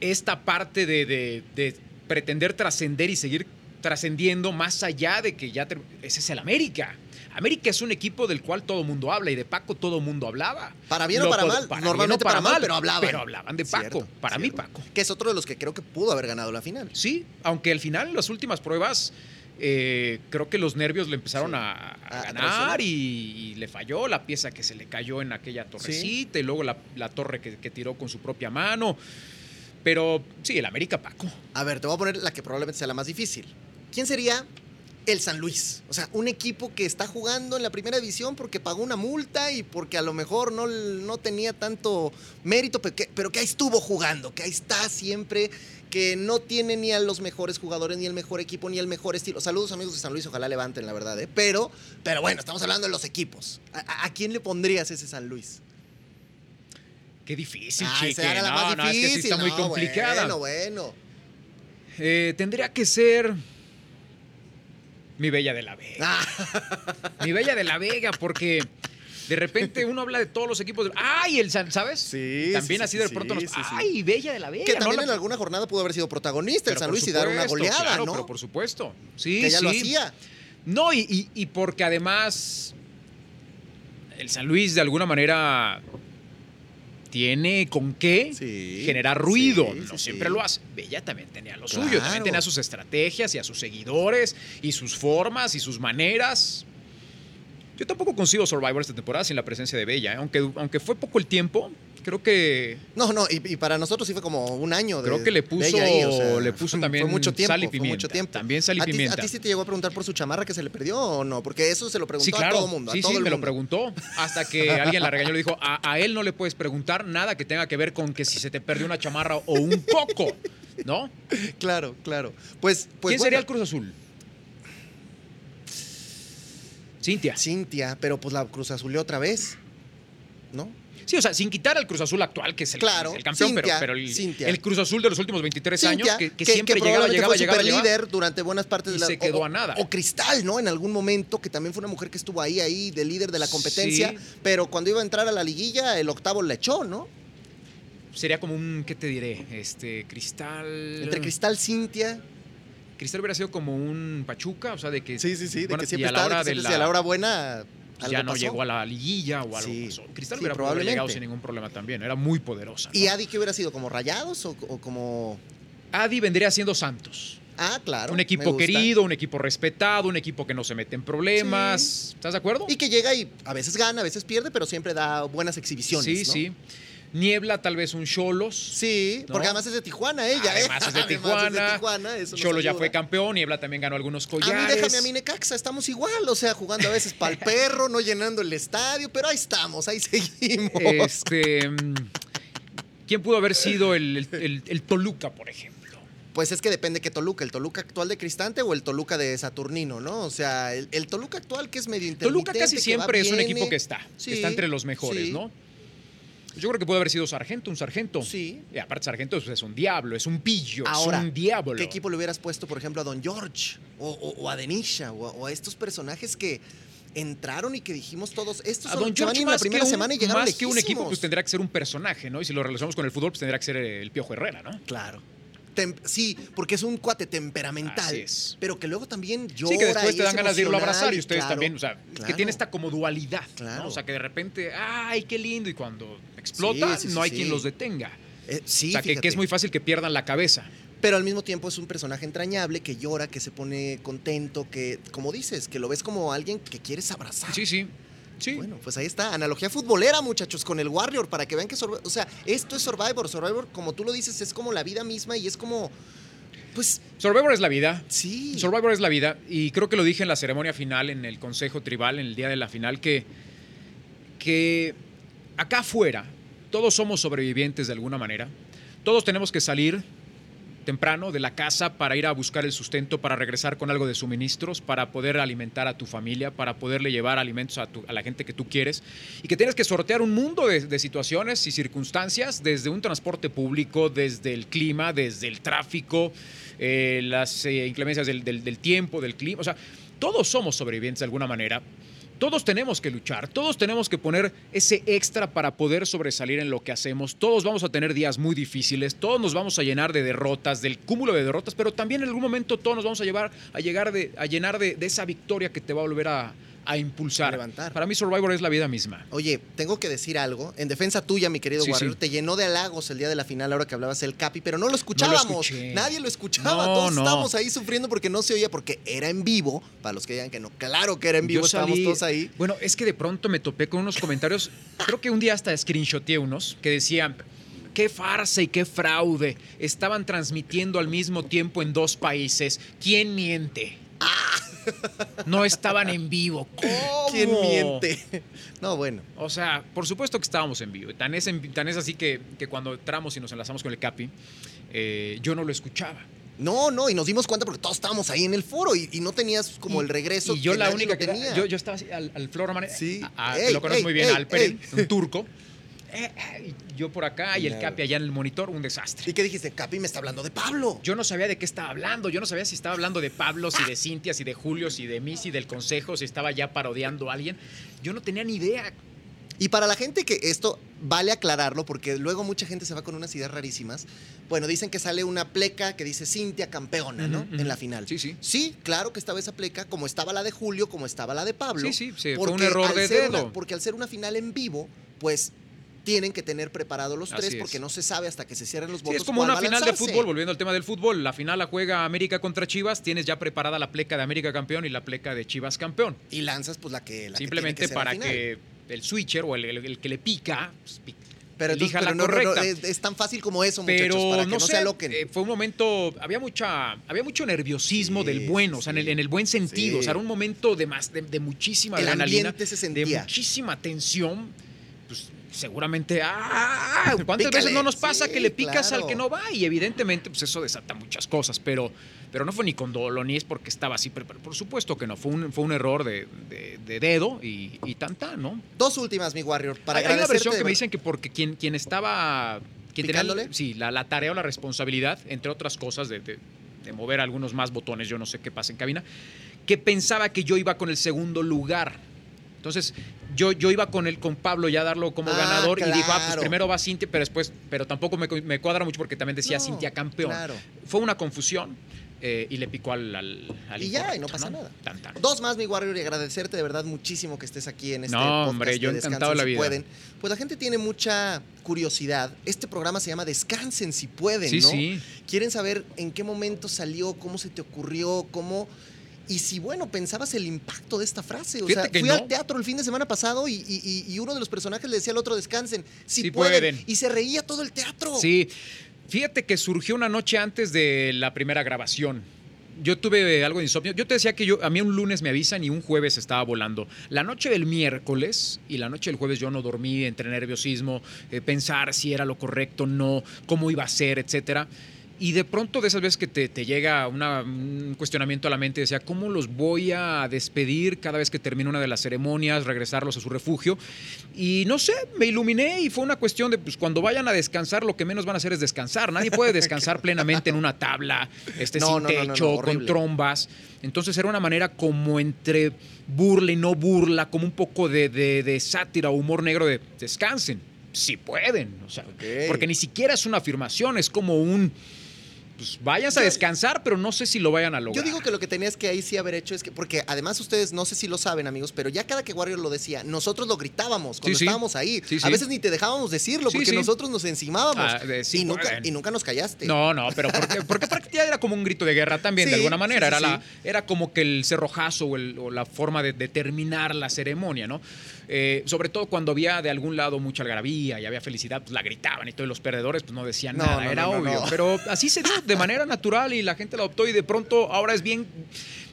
esta parte de, de- de pretender trascender y seguir trascendiendo más allá de que ya... Ese es el América. América es un equipo del cual todo mundo habla y de Paco todo mundo hablaba. Para bien o para mal. Normalmente para mal, pero hablaban. Pero hablaban de Paco. Cierto, para cierto. mí, Paco. Que es otro de los que creo que pudo haber ganado la final. Sí, aunque al final en las últimas pruebas eh, creo que los nervios le empezaron Sí. a, a ganar y, y le falló la pieza que se le cayó en aquella torrecita y luego la, la torre que, que tiró con su propia mano. Pero sí, el América Paco. A ver, te voy a poner la que probablemente sea la más difícil. ¿Quién sería el San Luis? O sea, un equipo que está jugando en la primera división porque pagó una multa y porque a lo mejor no, no tenía tanto mérito, pero que, pero que ahí estuvo jugando, que ahí está siempre, que no tiene ni a los mejores jugadores, ni el mejor equipo, ni el mejor estilo. Saludos amigos de San Luis, ojalá levanten la verdad, ¿eh? Pero, pero bueno, estamos hablando de los equipos. ¿A, quién le pondrías ese San Luis? Qué difícil, Ah, chique. era la no, más no, es que sí difícil. está muy No, complicada. Bueno, bueno. Eh, tendría que ser mi Bella de la Vega. Ah, Mi Bella de la Vega, porque de repente uno habla de todos los equipos. de- ¡Ay! El San, ¿sabes? Sí, También sí, así sí, de sí, nos. ¡Ay! Bella de la Vega. que también en alguna jornada pudo haber sido protagonista el San Luis y dar una goleada, claro, ¿no? Pero por supuesto. Sí, que ya lo hacía. No, y, y- y porque además el San Luis de alguna manera tiene con qué Sí, generar ruido. sí, no sí, siempre lo hace. Bella también tenía lo Claro. suyo, también tenía sus estrategias y a sus seguidores y sus formas y sus maneras. Yo tampoco consigo Survivor esta temporada sin la presencia de Bella, ¿eh? aunque, aunque fue poco el tiempo, creo que No, no, y, y para nosotros sí fue como un año de Creo que le puso, ahí, o sea, le puso fue también mucho tiempo, sal y fue pimienta. mucho tiempo. También sal y ¿A pimienta. ¿A ti sí te llegó a preguntar por su chamarra que se le perdió o no? Porque eso se lo preguntó Sí, claro. a todo mundo. sí, a todo sí, el me lo mundo. preguntó. Hasta que alguien la regañó y le dijo: a, a él no le puedes preguntar nada que tenga que ver con que si se te perdió una chamarra o un coco. ¿No? Claro, claro. Pues, pues ¿Quién sería el Cruz Azul? Cintia. Cintia, pero pues la Cruz Azuleó otra vez, ¿no? Sí, o sea, sin quitar al Cruz Azul actual, que es el, Claro, el campeón, Cintia, pero, pero el, Cintia. el Cruz Azul de los últimos 23 Cintia, años, que, que siempre llegaba, probablemente llegaba, fue llegaba, llegaba. superlíder durante buenas partes y de la se quedó o- a nada. O Cristal, ¿no? En algún momento, que también fue una mujer que estuvo ahí, ahí, de líder de la competencia, Sí. pero cuando iba a entrar a la liguilla, el octavo le echó, ¿no? Sería como un, ¿qué te diré? Este, Cristal. Entre Cristal, Cintia. Cristal hubiera sido como un Pachuca, o sea, de que. Sí, sí, sí, de que y siempre a la está, de que siempre la- a la hora buena algo ya no pasó. llegó a la liguilla o algo Sí, pasó. Cristal sí, hubiera llegado sin ningún problema también. Era muy poderosa. ¿no? ¿Y Adi qué hubiera sido? ¿Como Rayados o, o como...? Adi vendría siendo Santos. Ah, claro. un equipo querido, un equipo respetado, un equipo que no se mete en problemas. ¿Estás de acuerdo? Y que llega y a veces gana, a veces pierde, pero siempre da buenas exhibiciones, sí, ¿no? sí. Niebla, tal vez un Cholos. Sí, ¿No? porque además es de Tijuana ella, ¿eh? Además es de Además Tijuana. Tijuana, eso nos Cholos ya fue campeón, Niebla también ganó algunos A collares. mí déjame a mí Necaxa, estamos igual, o sea, jugando a veces para el perro, no llenando el estadio, pero ahí estamos, ahí seguimos. Este, ¿Quién pudo haber sido el, el- el- el Toluca, por ejemplo? Pues es que depende qué Toluca, el Toluca actual de Cristante o el Toluca de Saturnino, ¿no? O sea, el, el Toluca actual que es medio intermitente. Toluca casi siempre va, es un equipo que está, Sí, que está entre los mejores, sí. ¿no? Yo creo que puede haber sido Sargento, un Sargento. Sí. Y aparte Sargento es un diablo, es un pillo, Ahora, es un diablo. ¿Qué equipo le hubieras puesto, por ejemplo, a Don George o, o- o a Denisha o, a- o a estos personajes que entraron y que dijimos todos, estos A son, Don George en la primera un, semana y llegaron más que un equipo, lejísimos. pues tendría que ser un personaje, ¿no? Y si lo relacionamos con el fútbol, pues tendría que ser el Piojo Herrera, ¿no? Claro. Tem- sí, porque es un cuate temperamental, Así es. pero que luego también llora Sí, que después te dan ganas de irlo a abrazar y ustedes claro, también, o sea, que tiene esta como dualidad, ¿no? O sea, que de repente, ay, qué lindo, y cuando explota, Sí, sí, no hay quien los detenga. Eh, sí, o sea, que, que es muy fácil que pierdan la cabeza. Pero al mismo tiempo es un personaje entrañable que llora, que se pone contento, que, como dices, que lo ves como alguien que quieres abrazar. Sí, sí. Sí. Bueno, pues ahí está, analogía futbolera, muchachos, con el Warrior, para que vean que, o sea, esto es Survivor. Survivor, como tú lo dices, es como la vida misma y es como, pues, Survivor es la vida. sí. Survivor es la vida. Y creo que lo dije en la ceremonia final, en el Consejo Tribal, en el día de la final, que, que acá afuera todos somos sobrevivientes de alguna manera. Todos tenemos que salir temprano de la casa para ir a buscar el sustento, para regresar con algo de suministros, para poder alimentar a tu familia, para poderle llevar alimentos a, la gente que tú quieres y que tienes que sortear un mundo de, situaciones y circunstancias, desde un transporte público, desde el clima, desde el tráfico, eh, las eh, inclemencias del, del- del tiempo, del clima. O sea, todos somos sobrevivientes de alguna manera. Todos tenemos que luchar, todos tenemos que poner ese extra para poder sobresalir en lo que hacemos. Todos vamos a tener días muy difíciles, todos nos vamos a llenar de derrotas, del cúmulo de derrotas, pero también en algún momento todos nos vamos a llevar a llegar de, a llenar de, de esa victoria que te va a volver a, a impulsar. A levantar. Para mí Survivor es la vida misma. Oye, tengo que decir algo. En defensa tuya, mi querido Sí, Warrior, sí. te llenó de halagos el día de la final, ahora que hablabas del Capi, pero no lo escuchábamos. Nadie lo escuchaba. No, Todos no. estábamos ahí sufriendo porque no se oía, porque era en vivo. Para los que digan que no, claro que era en vivo, Yo estábamos salí- todos ahí. Bueno, es que de pronto me topé con unos comentarios, creo que un día hasta screenshoteé unos, que decían, qué farsa y qué fraude, estaban transmitiendo al mismo tiempo en dos países, ¿quién miente? No estaban en vivo. ¿Cómo? ¿Quién miente? No, bueno. O sea, por supuesto que estábamos en vivo. Tan es, en- tan es así que, que cuando entramos y nos enlazamos con el Capi, eh, yo no lo escuchaba. No, no, y nos dimos cuenta porque todos estábamos ahí en el foro y, y no tenías como Y- el regreso. Y yo que la única que tenía. yo, yo estaba así, al, al Flor Sí. a- a- Ey, lo conoces muy bien, ey, Alperen, ey. un turco. Eh, eh, y yo por acá y el. Capi allá en el monitor, un desastre. ¿Y qué dijiste? Capi me está hablando de Pablo. Yo no sabía de qué estaba hablando, yo no sabía si estaba hablando de Pablo, si de Cintia, si de Julio, si de mí, si del consejo, si estaba ya parodiando a alguien. Yo no tenía ni idea. Y para la gente que esto vale aclararlo, porque luego mucha gente se va con unas ideas rarísimas. Bueno, dicen que sale una pleca que dice Cintia campeona, ¿no? En la final. Sí, sí. Sí, claro que estaba esa pleca, como estaba la de Julio, como estaba la de Pablo. Sí, sí, sí, fue porque un error de dedo. una- porque al ser una final en vivo, pues tienen que tener preparados los Así tres, es. porque no se sabe hasta que se cierren los Sí, votos. es como una final de fútbol, volviendo al tema del fútbol. La final la juega América contra Chivas, tienes ya preparada la pleca de América campeón y la pleca de Chivas campeón. Y lanzas, pues la que. La Simplemente que para que el switcher o el, el- el que le pica, pues, Pero, entonces, pero la no, no, no, correcta. es, es tan fácil como eso, muchachos, pero para que no, sé, se aloquen. eh, fue un momento, había mucha, había mucho nerviosismo Sí, del bueno, o sea, en el, sí. en el buen sentido, Sí. o sea, era un momento de más, de, de muchísima El adrenalina, ambiente se de sentía. muchísima tensión, seguramente, ¡ah! ¿Cuántas Pícale. veces no nos pasa Sí, que le picas claro. al que no va? Y evidentemente, pues eso desata muchas cosas, pero, pero no fue ni con dolo, ni es porque estaba así, pero, pero por supuesto que no, fue un, fue un error de, de- de dedo y, y tanta, ¿no? Dos últimas, mi Warrior, para hay, hay una versión que me dicen que porque quien, quien estaba. Quien tenía sí, la, la tarea o la responsabilidad, entre otras cosas, de, de- de mover algunos más botones, yo no sé qué pasa en cabina, que pensaba que yo iba con el segundo lugar. Entonces, yo, yo iba con el, con Pablo ya a darlo como Ah, ganador y dijo, ah, pues primero va Cintia, pero después, pero tampoco me, me cuadra mucho porque también decía No, Cintia campeón. Claro. Fue una confusión. eh, y le picó al, al, al Y ya, y no pasa nada. Tan, tan. Dos más, mi Warrior, y agradecerte de verdad muchísimo que estés aquí en este No, podcast hombre, yo de encantado la si vida. pueden. Pues la gente tiene mucha curiosidad. Este programa se llama Descansen si pueden, Sí, ¿no? sí. Quieren saber en qué momento salió, cómo se te ocurrió, cómo... Y si, bueno, pensabas el impacto de esta frase. O Fíjate sea, que fui no. al teatro el fin de semana pasado y, y- y- y uno de los personajes le decía al otro, descansen, si Sí pueden. pueden. Y se reía todo el teatro. Sí, fíjate que surgió una noche antes de la primera grabación. Yo tuve algo de insomnio. Yo te decía que yo, a mí un lunes me avisan y un jueves estaba volando. La noche del miércoles y la noche del jueves yo no dormí entre nerviosismo, eh, pensar si era lo correcto, no, cómo iba a ser, etcétera. Y de pronto de esas veces que te, te llega una- un cuestionamiento a la mente, decía, ¿cómo los voy a despedir cada vez que termine una de las ceremonias, regresarlos a su refugio? Y no sé, me iluminé y fue una cuestión de, pues cuando vayan a descansar, lo que menos van a hacer es descansar. Nadie puede descansar plenamente en una tabla, este, No, sin no, no, techo, con trombas. Entonces era una manera como entre burla y no burla, como un poco de, de- de sátira o humor negro de descansen, si pueden. O sea, Ok. porque ni siquiera es una afirmación, es como un... Pues váyanse a descansar, pero no sé si lo vayan a lograr. Yo digo que lo que tenías que ahí sí haber hecho es que, porque además ustedes no sé si lo saben, amigos, pero ya cada que Warrior lo decía, nosotros lo gritábamos cuando Sí, sí. estábamos ahí. Sí, A veces ni te dejábamos decirlo porque nosotros nos encimábamos. Ah, de y, nunca, y nunca nos callaste. No, no, pero porque, porque prácticamente era como un grito de guerra también, de alguna manera. era, la, era como que el cerrojazo o, el- o la forma de, de terminar la ceremonia, ¿no? Eh, sobre todo cuando había de algún lado mucha algarabía y había felicidad, pues la gritaban y todos los perdedores pues no decían No, nada, no, era no, obvio. Pero así se dio de manera natural y la gente lo adoptó y de pronto ahora es bien...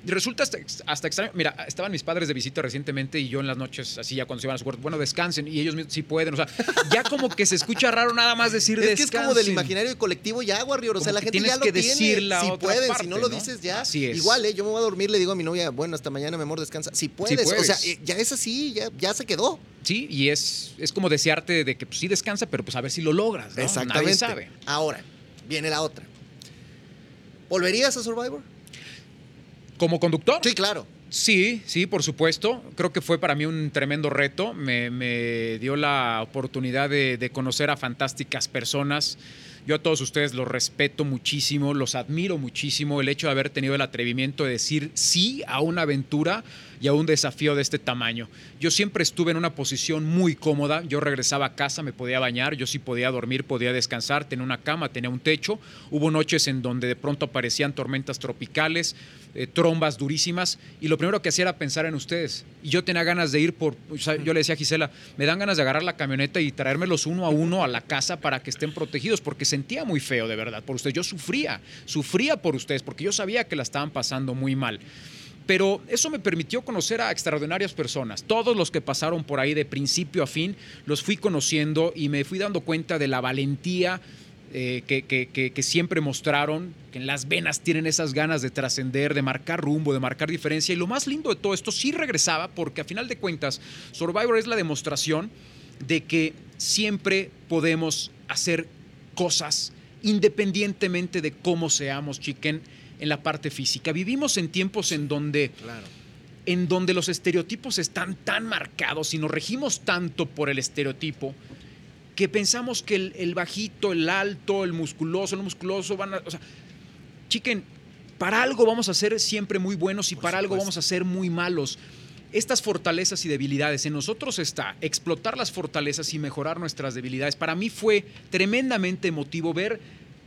Resulta hasta, hasta extraño. Mira, estaban mis padres de visita recientemente y yo en las noches, así ya cuando se iban a su cuarto, bueno, descansen y ellos mismos sí pueden. O sea, ya como que se escucha raro nada más decir Es que es como del descansen. imaginario colectivo ya, Warrior. O sea, Como la gente ya lo que tiene. decir la si pueden, si no lo dices ya. Así es. Igual, ¿eh? Yo me voy a dormir, le digo a mi novia, bueno, hasta mañana, mi amor, descansa. Si puedes. O puedes. sea, eh, ya es así, ya, ya se quedó. Sí, y es, es como desearte de que pues, sí descansa, pero pues a ver si lo logras, ¿no? Exactamente. Nadie sabe. Ahora, viene la otra. ¿Volverías a Survivor? ¿Como conductor? Sí, claro. Sí, sí, por supuesto. Creo que fue para mí un tremendo reto. Me, me dio la oportunidad de, de conocer a fantásticas personas. Yo a todos ustedes los respeto muchísimo, los admiro muchísimo. El hecho de haber tenido el atrevimiento de decir sí a una aventura y a un desafío de este tamaño. Yo siempre estuve en una posición muy cómoda. Yo regresaba a casa, me podía bañar, yo sí podía dormir, podía descansar, tenía una cama, tenía un techo. Hubo noches en donde de pronto aparecían tormentas tropicales, eh, trombas durísimas, y lo primero que hacía era pensar en ustedes. Y yo tenía ganas de ir por, yo le decía a Gisela, me dan ganas de agarrar la camioneta y traérmelos uno a uno a la casa para que estén protegidos, porque sentía muy feo de verdad por ustedes. Yo sufría, sufría por ustedes, porque yo sabía que la estaban pasando muy mal. Pero eso me permitió conocer a extraordinarias personas. Todos los que pasaron por ahí de principio a fin, los fui conociendo y me fui dando cuenta de la valentía eh, que, que- siempre mostraron, que en las venas tienen esas ganas de trascender, de marcar rumbo, de marcar diferencia. Y lo más lindo de todo esto sí regresaba, porque a final de cuentas, Survivor es la demostración de que siempre podemos hacer cosas independientemente de cómo seamos, chiquen, en la parte física. Vivimos en tiempos en donde Claro. en donde los estereotipos están tan marcados y nos regimos tanto por el estereotipo que pensamos que el, el bajito, el alto, el musculoso, el musculoso van a... O sea, chiquen, para algo vamos a ser siempre muy buenos y Por para algo vamos a ser muy malos. Estas fortalezas y debilidades, en nosotros está explotar las fortalezas y mejorar nuestras debilidades. Para mí fue tremendamente emotivo ver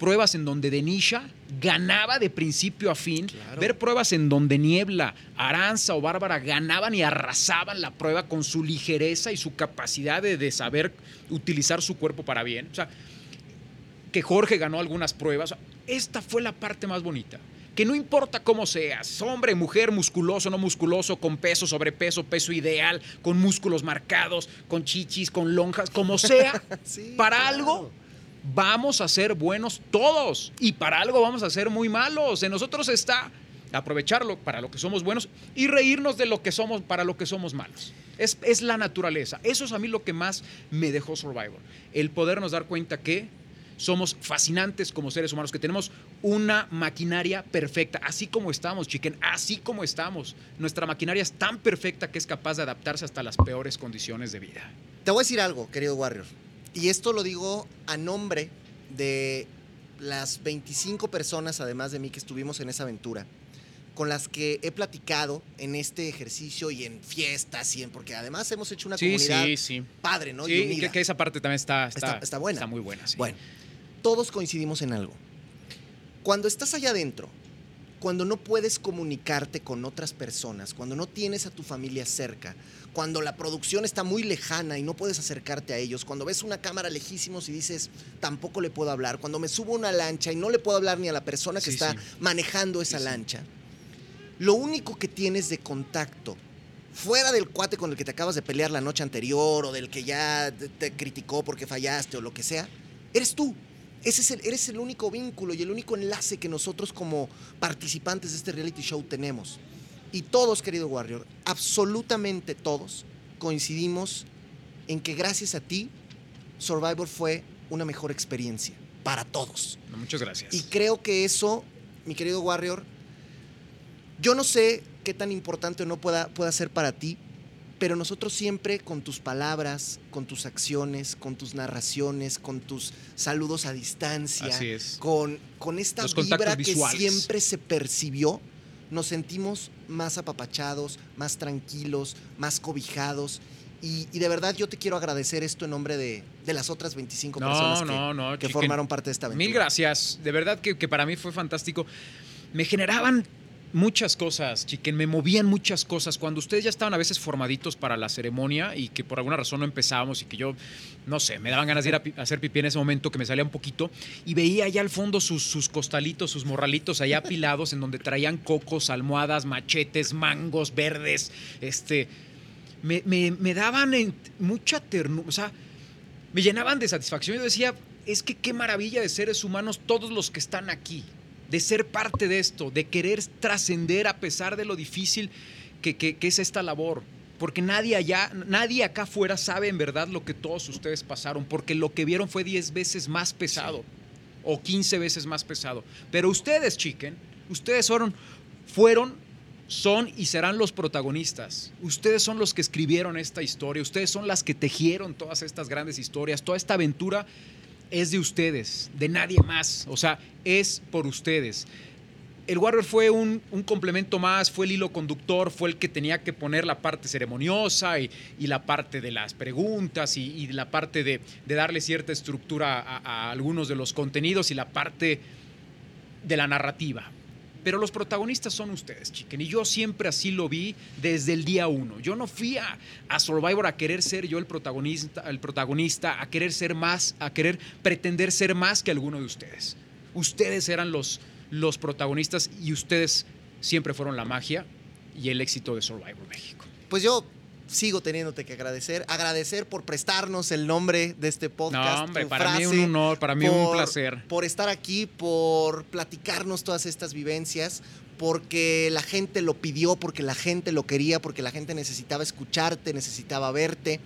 pruebas en donde Denisha ganaba de principio a fin, Claro. ver pruebas en donde Niebla, Aranza o Bárbara ganaban y arrasaban la prueba con su ligereza y su capacidad de, de saber utilizar su cuerpo para bien. O sea, que Jorge ganó algunas pruebas. O sea, Esta fue la parte más bonita. Que no importa cómo seas, hombre, mujer, musculoso, no musculoso, con peso, sobrepeso, peso ideal, con músculos marcados, con chichis, con lonjas, como sea, Sí, para claro. algo vamos a ser buenos todos y para algo vamos a ser muy malos. En nosotros está aprovecharlo para lo que somos buenos y reírnos de lo que somos para lo que somos malos. Es, es la naturaleza. Eso es a mí lo que más me dejó Survivor. El podernos dar cuenta que somos fascinantes como seres humanos, que tenemos una maquinaria perfecta, así como estamos, chiquen, así como estamos. Nuestra maquinaria es tan perfecta que es capaz de adaptarse hasta las peores condiciones de vida. Te voy a decir algo, querido Warrior. Y esto lo digo a nombre de las 25 personas, además de mí, que estuvimos en esa aventura, con las que he platicado en este ejercicio y en fiestas y en porque además hemos hecho una Sí, comunidad sí, sí. padre, ¿no? Sí, Y unida. que, que esa parte también está, está, Está- está buena. Está muy buena, sí. Bueno, todos coincidimos en algo. Cuando estás allá adentro, cuando no puedes comunicarte con otras personas, cuando no tienes a tu familia cerca, cuando la producción está muy lejana y no puedes acercarte a ellos, cuando ves una cámara lejísimos y dices, tampoco le puedo hablar, cuando me subo a una lancha y no le puedo hablar ni a la persona que Sí, está sí. manejando esa Sí, lancha, lo único que tienes de contacto fuera del cuate con el que te acabas de pelear la noche anterior o del que ya te criticó porque fallaste o lo que sea, eres tú. Ese es el, eres el único vínculo y el único enlace que nosotros como participantes de este reality show tenemos. Y todos, querido Warrior, absolutamente todos, coincidimos en que gracias a ti, Survivor fue una mejor experiencia para todos. Muchas gracias. Y creo que eso, mi querido Warrior, yo no sé qué tan importante o no pueda, pueda ser para ti, pero nosotros siempre con tus palabras, con tus acciones, con tus narraciones, con tus saludos a distancia, Así es. con, con esta Los vibra que visuales. siempre se percibió, nos sentimos más apapachados, más tranquilos, más cobijados. Y, y de verdad yo te quiero agradecer esto en nombre de, de las otras 25 personas No, que, no, no. que formaron parte de esta aventura. Mil gracias. De verdad que, que para mí fue fantástico. Me generaban muchas cosas, chiquen, me movían muchas cosas. Cuando ustedes ya estaban a veces formaditos para la ceremonia y que por alguna razón no empezábamos y que yo, no sé, me daban ganas de ir a, hacer pipí en ese momento, que me salía un poquito, y veía allá al fondo sus, sus costalitos, sus morralitos allá apilados en donde traían cocos, almohadas, machetes, mangos verdes, este... Me, me- me daban en- mucha ternura, o sea, me llenaban de satisfacción. Yo decía, es que qué maravilla de seres humanos todos los que están aquí, de ser parte de esto, de querer trascender a pesar de lo difícil que, es esta labor. Porque nadie allá, nadie acá afuera sabe en verdad lo que todos ustedes pasaron, porque lo que vieron fue 10 veces más pesado o 15 veces más pesado. Pero ustedes, chiquen, ustedes fueron, fueron, son y serán los protagonistas. Ustedes son los que escribieron esta historia, ustedes son las que tejieron todas estas grandes historias, toda esta aventura es de ustedes, de nadie más, o sea, es por ustedes. El Warrior fue un, complemento más, fue el hilo conductor, fue el que tenía que poner la parte ceremoniosa y, la parte de las preguntas y, la parte de, darle cierta estructura a algunos de los contenidos y la parte de la narrativa. Pero los protagonistas son ustedes, chiquen. Y yo siempre así lo vi desde el día uno. Yo no fui a, Survivor a querer ser yo el protagonista, el protagonista, a querer ser más, a querer pretender ser más que alguno de ustedes. Ustedes eran los, los protagonistas y ustedes siempre fueron la magia y el éxito de Survivor México. Pues yo sigo teniéndote que agradecer. Agradecer por prestarnos el nombre de este podcast. No, hombre, para mí un honor, para mí un placer. Por estar aquí, por platicarnos todas estas vivencias, porque la gente lo pidió, porque la gente lo quería, porque la gente necesitaba escucharte, necesitaba verte.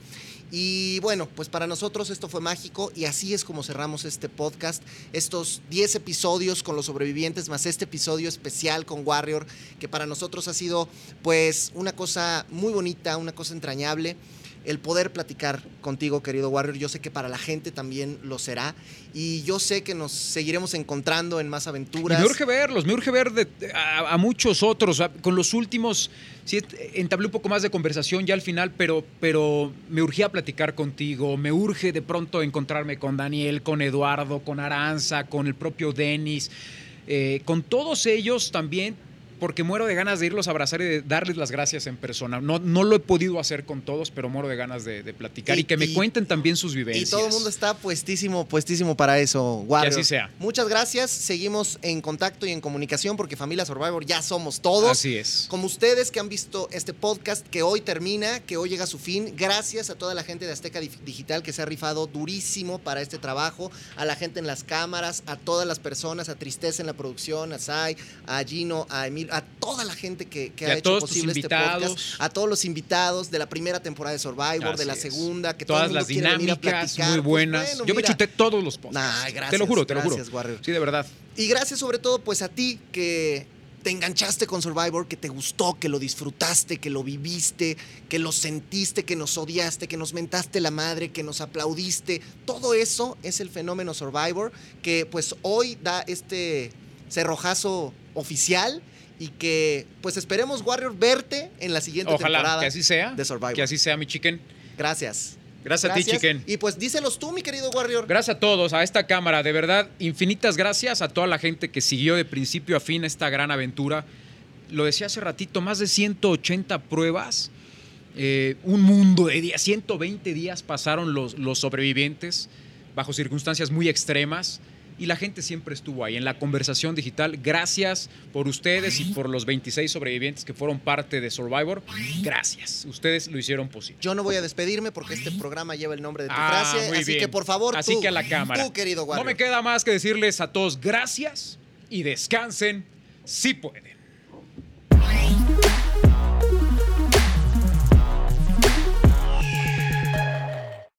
Y bueno, pues para nosotros esto fue mágico y así es como cerramos este podcast. Estos 10 episodios con los sobrevivientes, más este episodio especial con Warrior, que para nosotros ha sido pues una cosa muy bonita, una cosa entrañable. El poder platicar contigo, querido Warrior, yo sé que para la gente también lo será. Y yo sé que nos seguiremos encontrando en más aventuras. me urge verlos, me urge ver a, muchos otros. con los últimos, sí, entablé un poco más de conversación ya al final, pero, pero me urgía platicar contigo. Me urge de pronto encontrarme con Daniel, con Eduardo, con Aranza, con el propio Denis, eh, con todos ellos también. Porque muero de ganas de irlos a abrazar y de darles las gracias en persona. No, no lo he podido hacer con todos, pero muero de ganas de, de platicar y, Y- que me y- cuenten también sus Y vivencias. todo el mundo está puestísimo, puestísimo para eso, Warrior. así sea. Muchas gracias. Seguimos en contacto y en comunicación porque Familia Survivor ya somos todos. Así es. Como ustedes que han visto este podcast que hoy termina, que hoy llega a su fin, gracias a toda la gente de Azteca Digital que se ha rifado durísimo para este trabajo, a la gente en las cámaras, a todas las personas, a Tristeza en la producción, a Sai, a Gino, a Emil, a toda la gente que, ha a hecho todos tus posible este podcast, a todos los invitados de la primera temporada de Survivor, de la segunda, que Todas todo el mundo las venir a dinámicas platicar. muy Pues buenas. bueno, Yo me chuté todos los podcasts. Ay, gracias, te lo juro, te lo juro. gracias, Warrior. Sí, de verdad. Y gracias sobre todo pues a ti que te enganchaste con Survivor, que te gustó, que lo disfrutaste, que lo viviste, que lo sentiste, que nos odiaste, que nos mentaste la madre, que nos aplaudiste. Todo eso es el fenómeno Survivor, que pues hoy da este cerrojazo oficial y que pues esperemos Warrior verte en la siguiente Ojalá temporada que así sea. de Survivor. Que así sea, mi chicken. Gracias. Gracias, a ti, chicken. Y pues díselos tú, mi querido Warrior. Gracias a todos, a esta cámara. De verdad, infinitas gracias a toda la gente que siguió de principio a fin esta gran aventura. Lo decía hace ratito, más de 180 pruebas. eh, un mundo de días, 120 días pasaron los, los sobrevivientes bajo circunstancias muy extremas y la gente siempre estuvo ahí en la conversación digital. Gracias por ustedes y por los 26 sobrevivientes que fueron parte de Survivor. Gracias, ustedes lo hicieron posible. Yo no voy a despedirme porque este programa lleva el nombre de tu Ah, frase. muy así bien. que por favor, Así tú, que a la cámara. Tú, querido Warrior. No me queda más que decirles a todos gracias y descansen si pueden.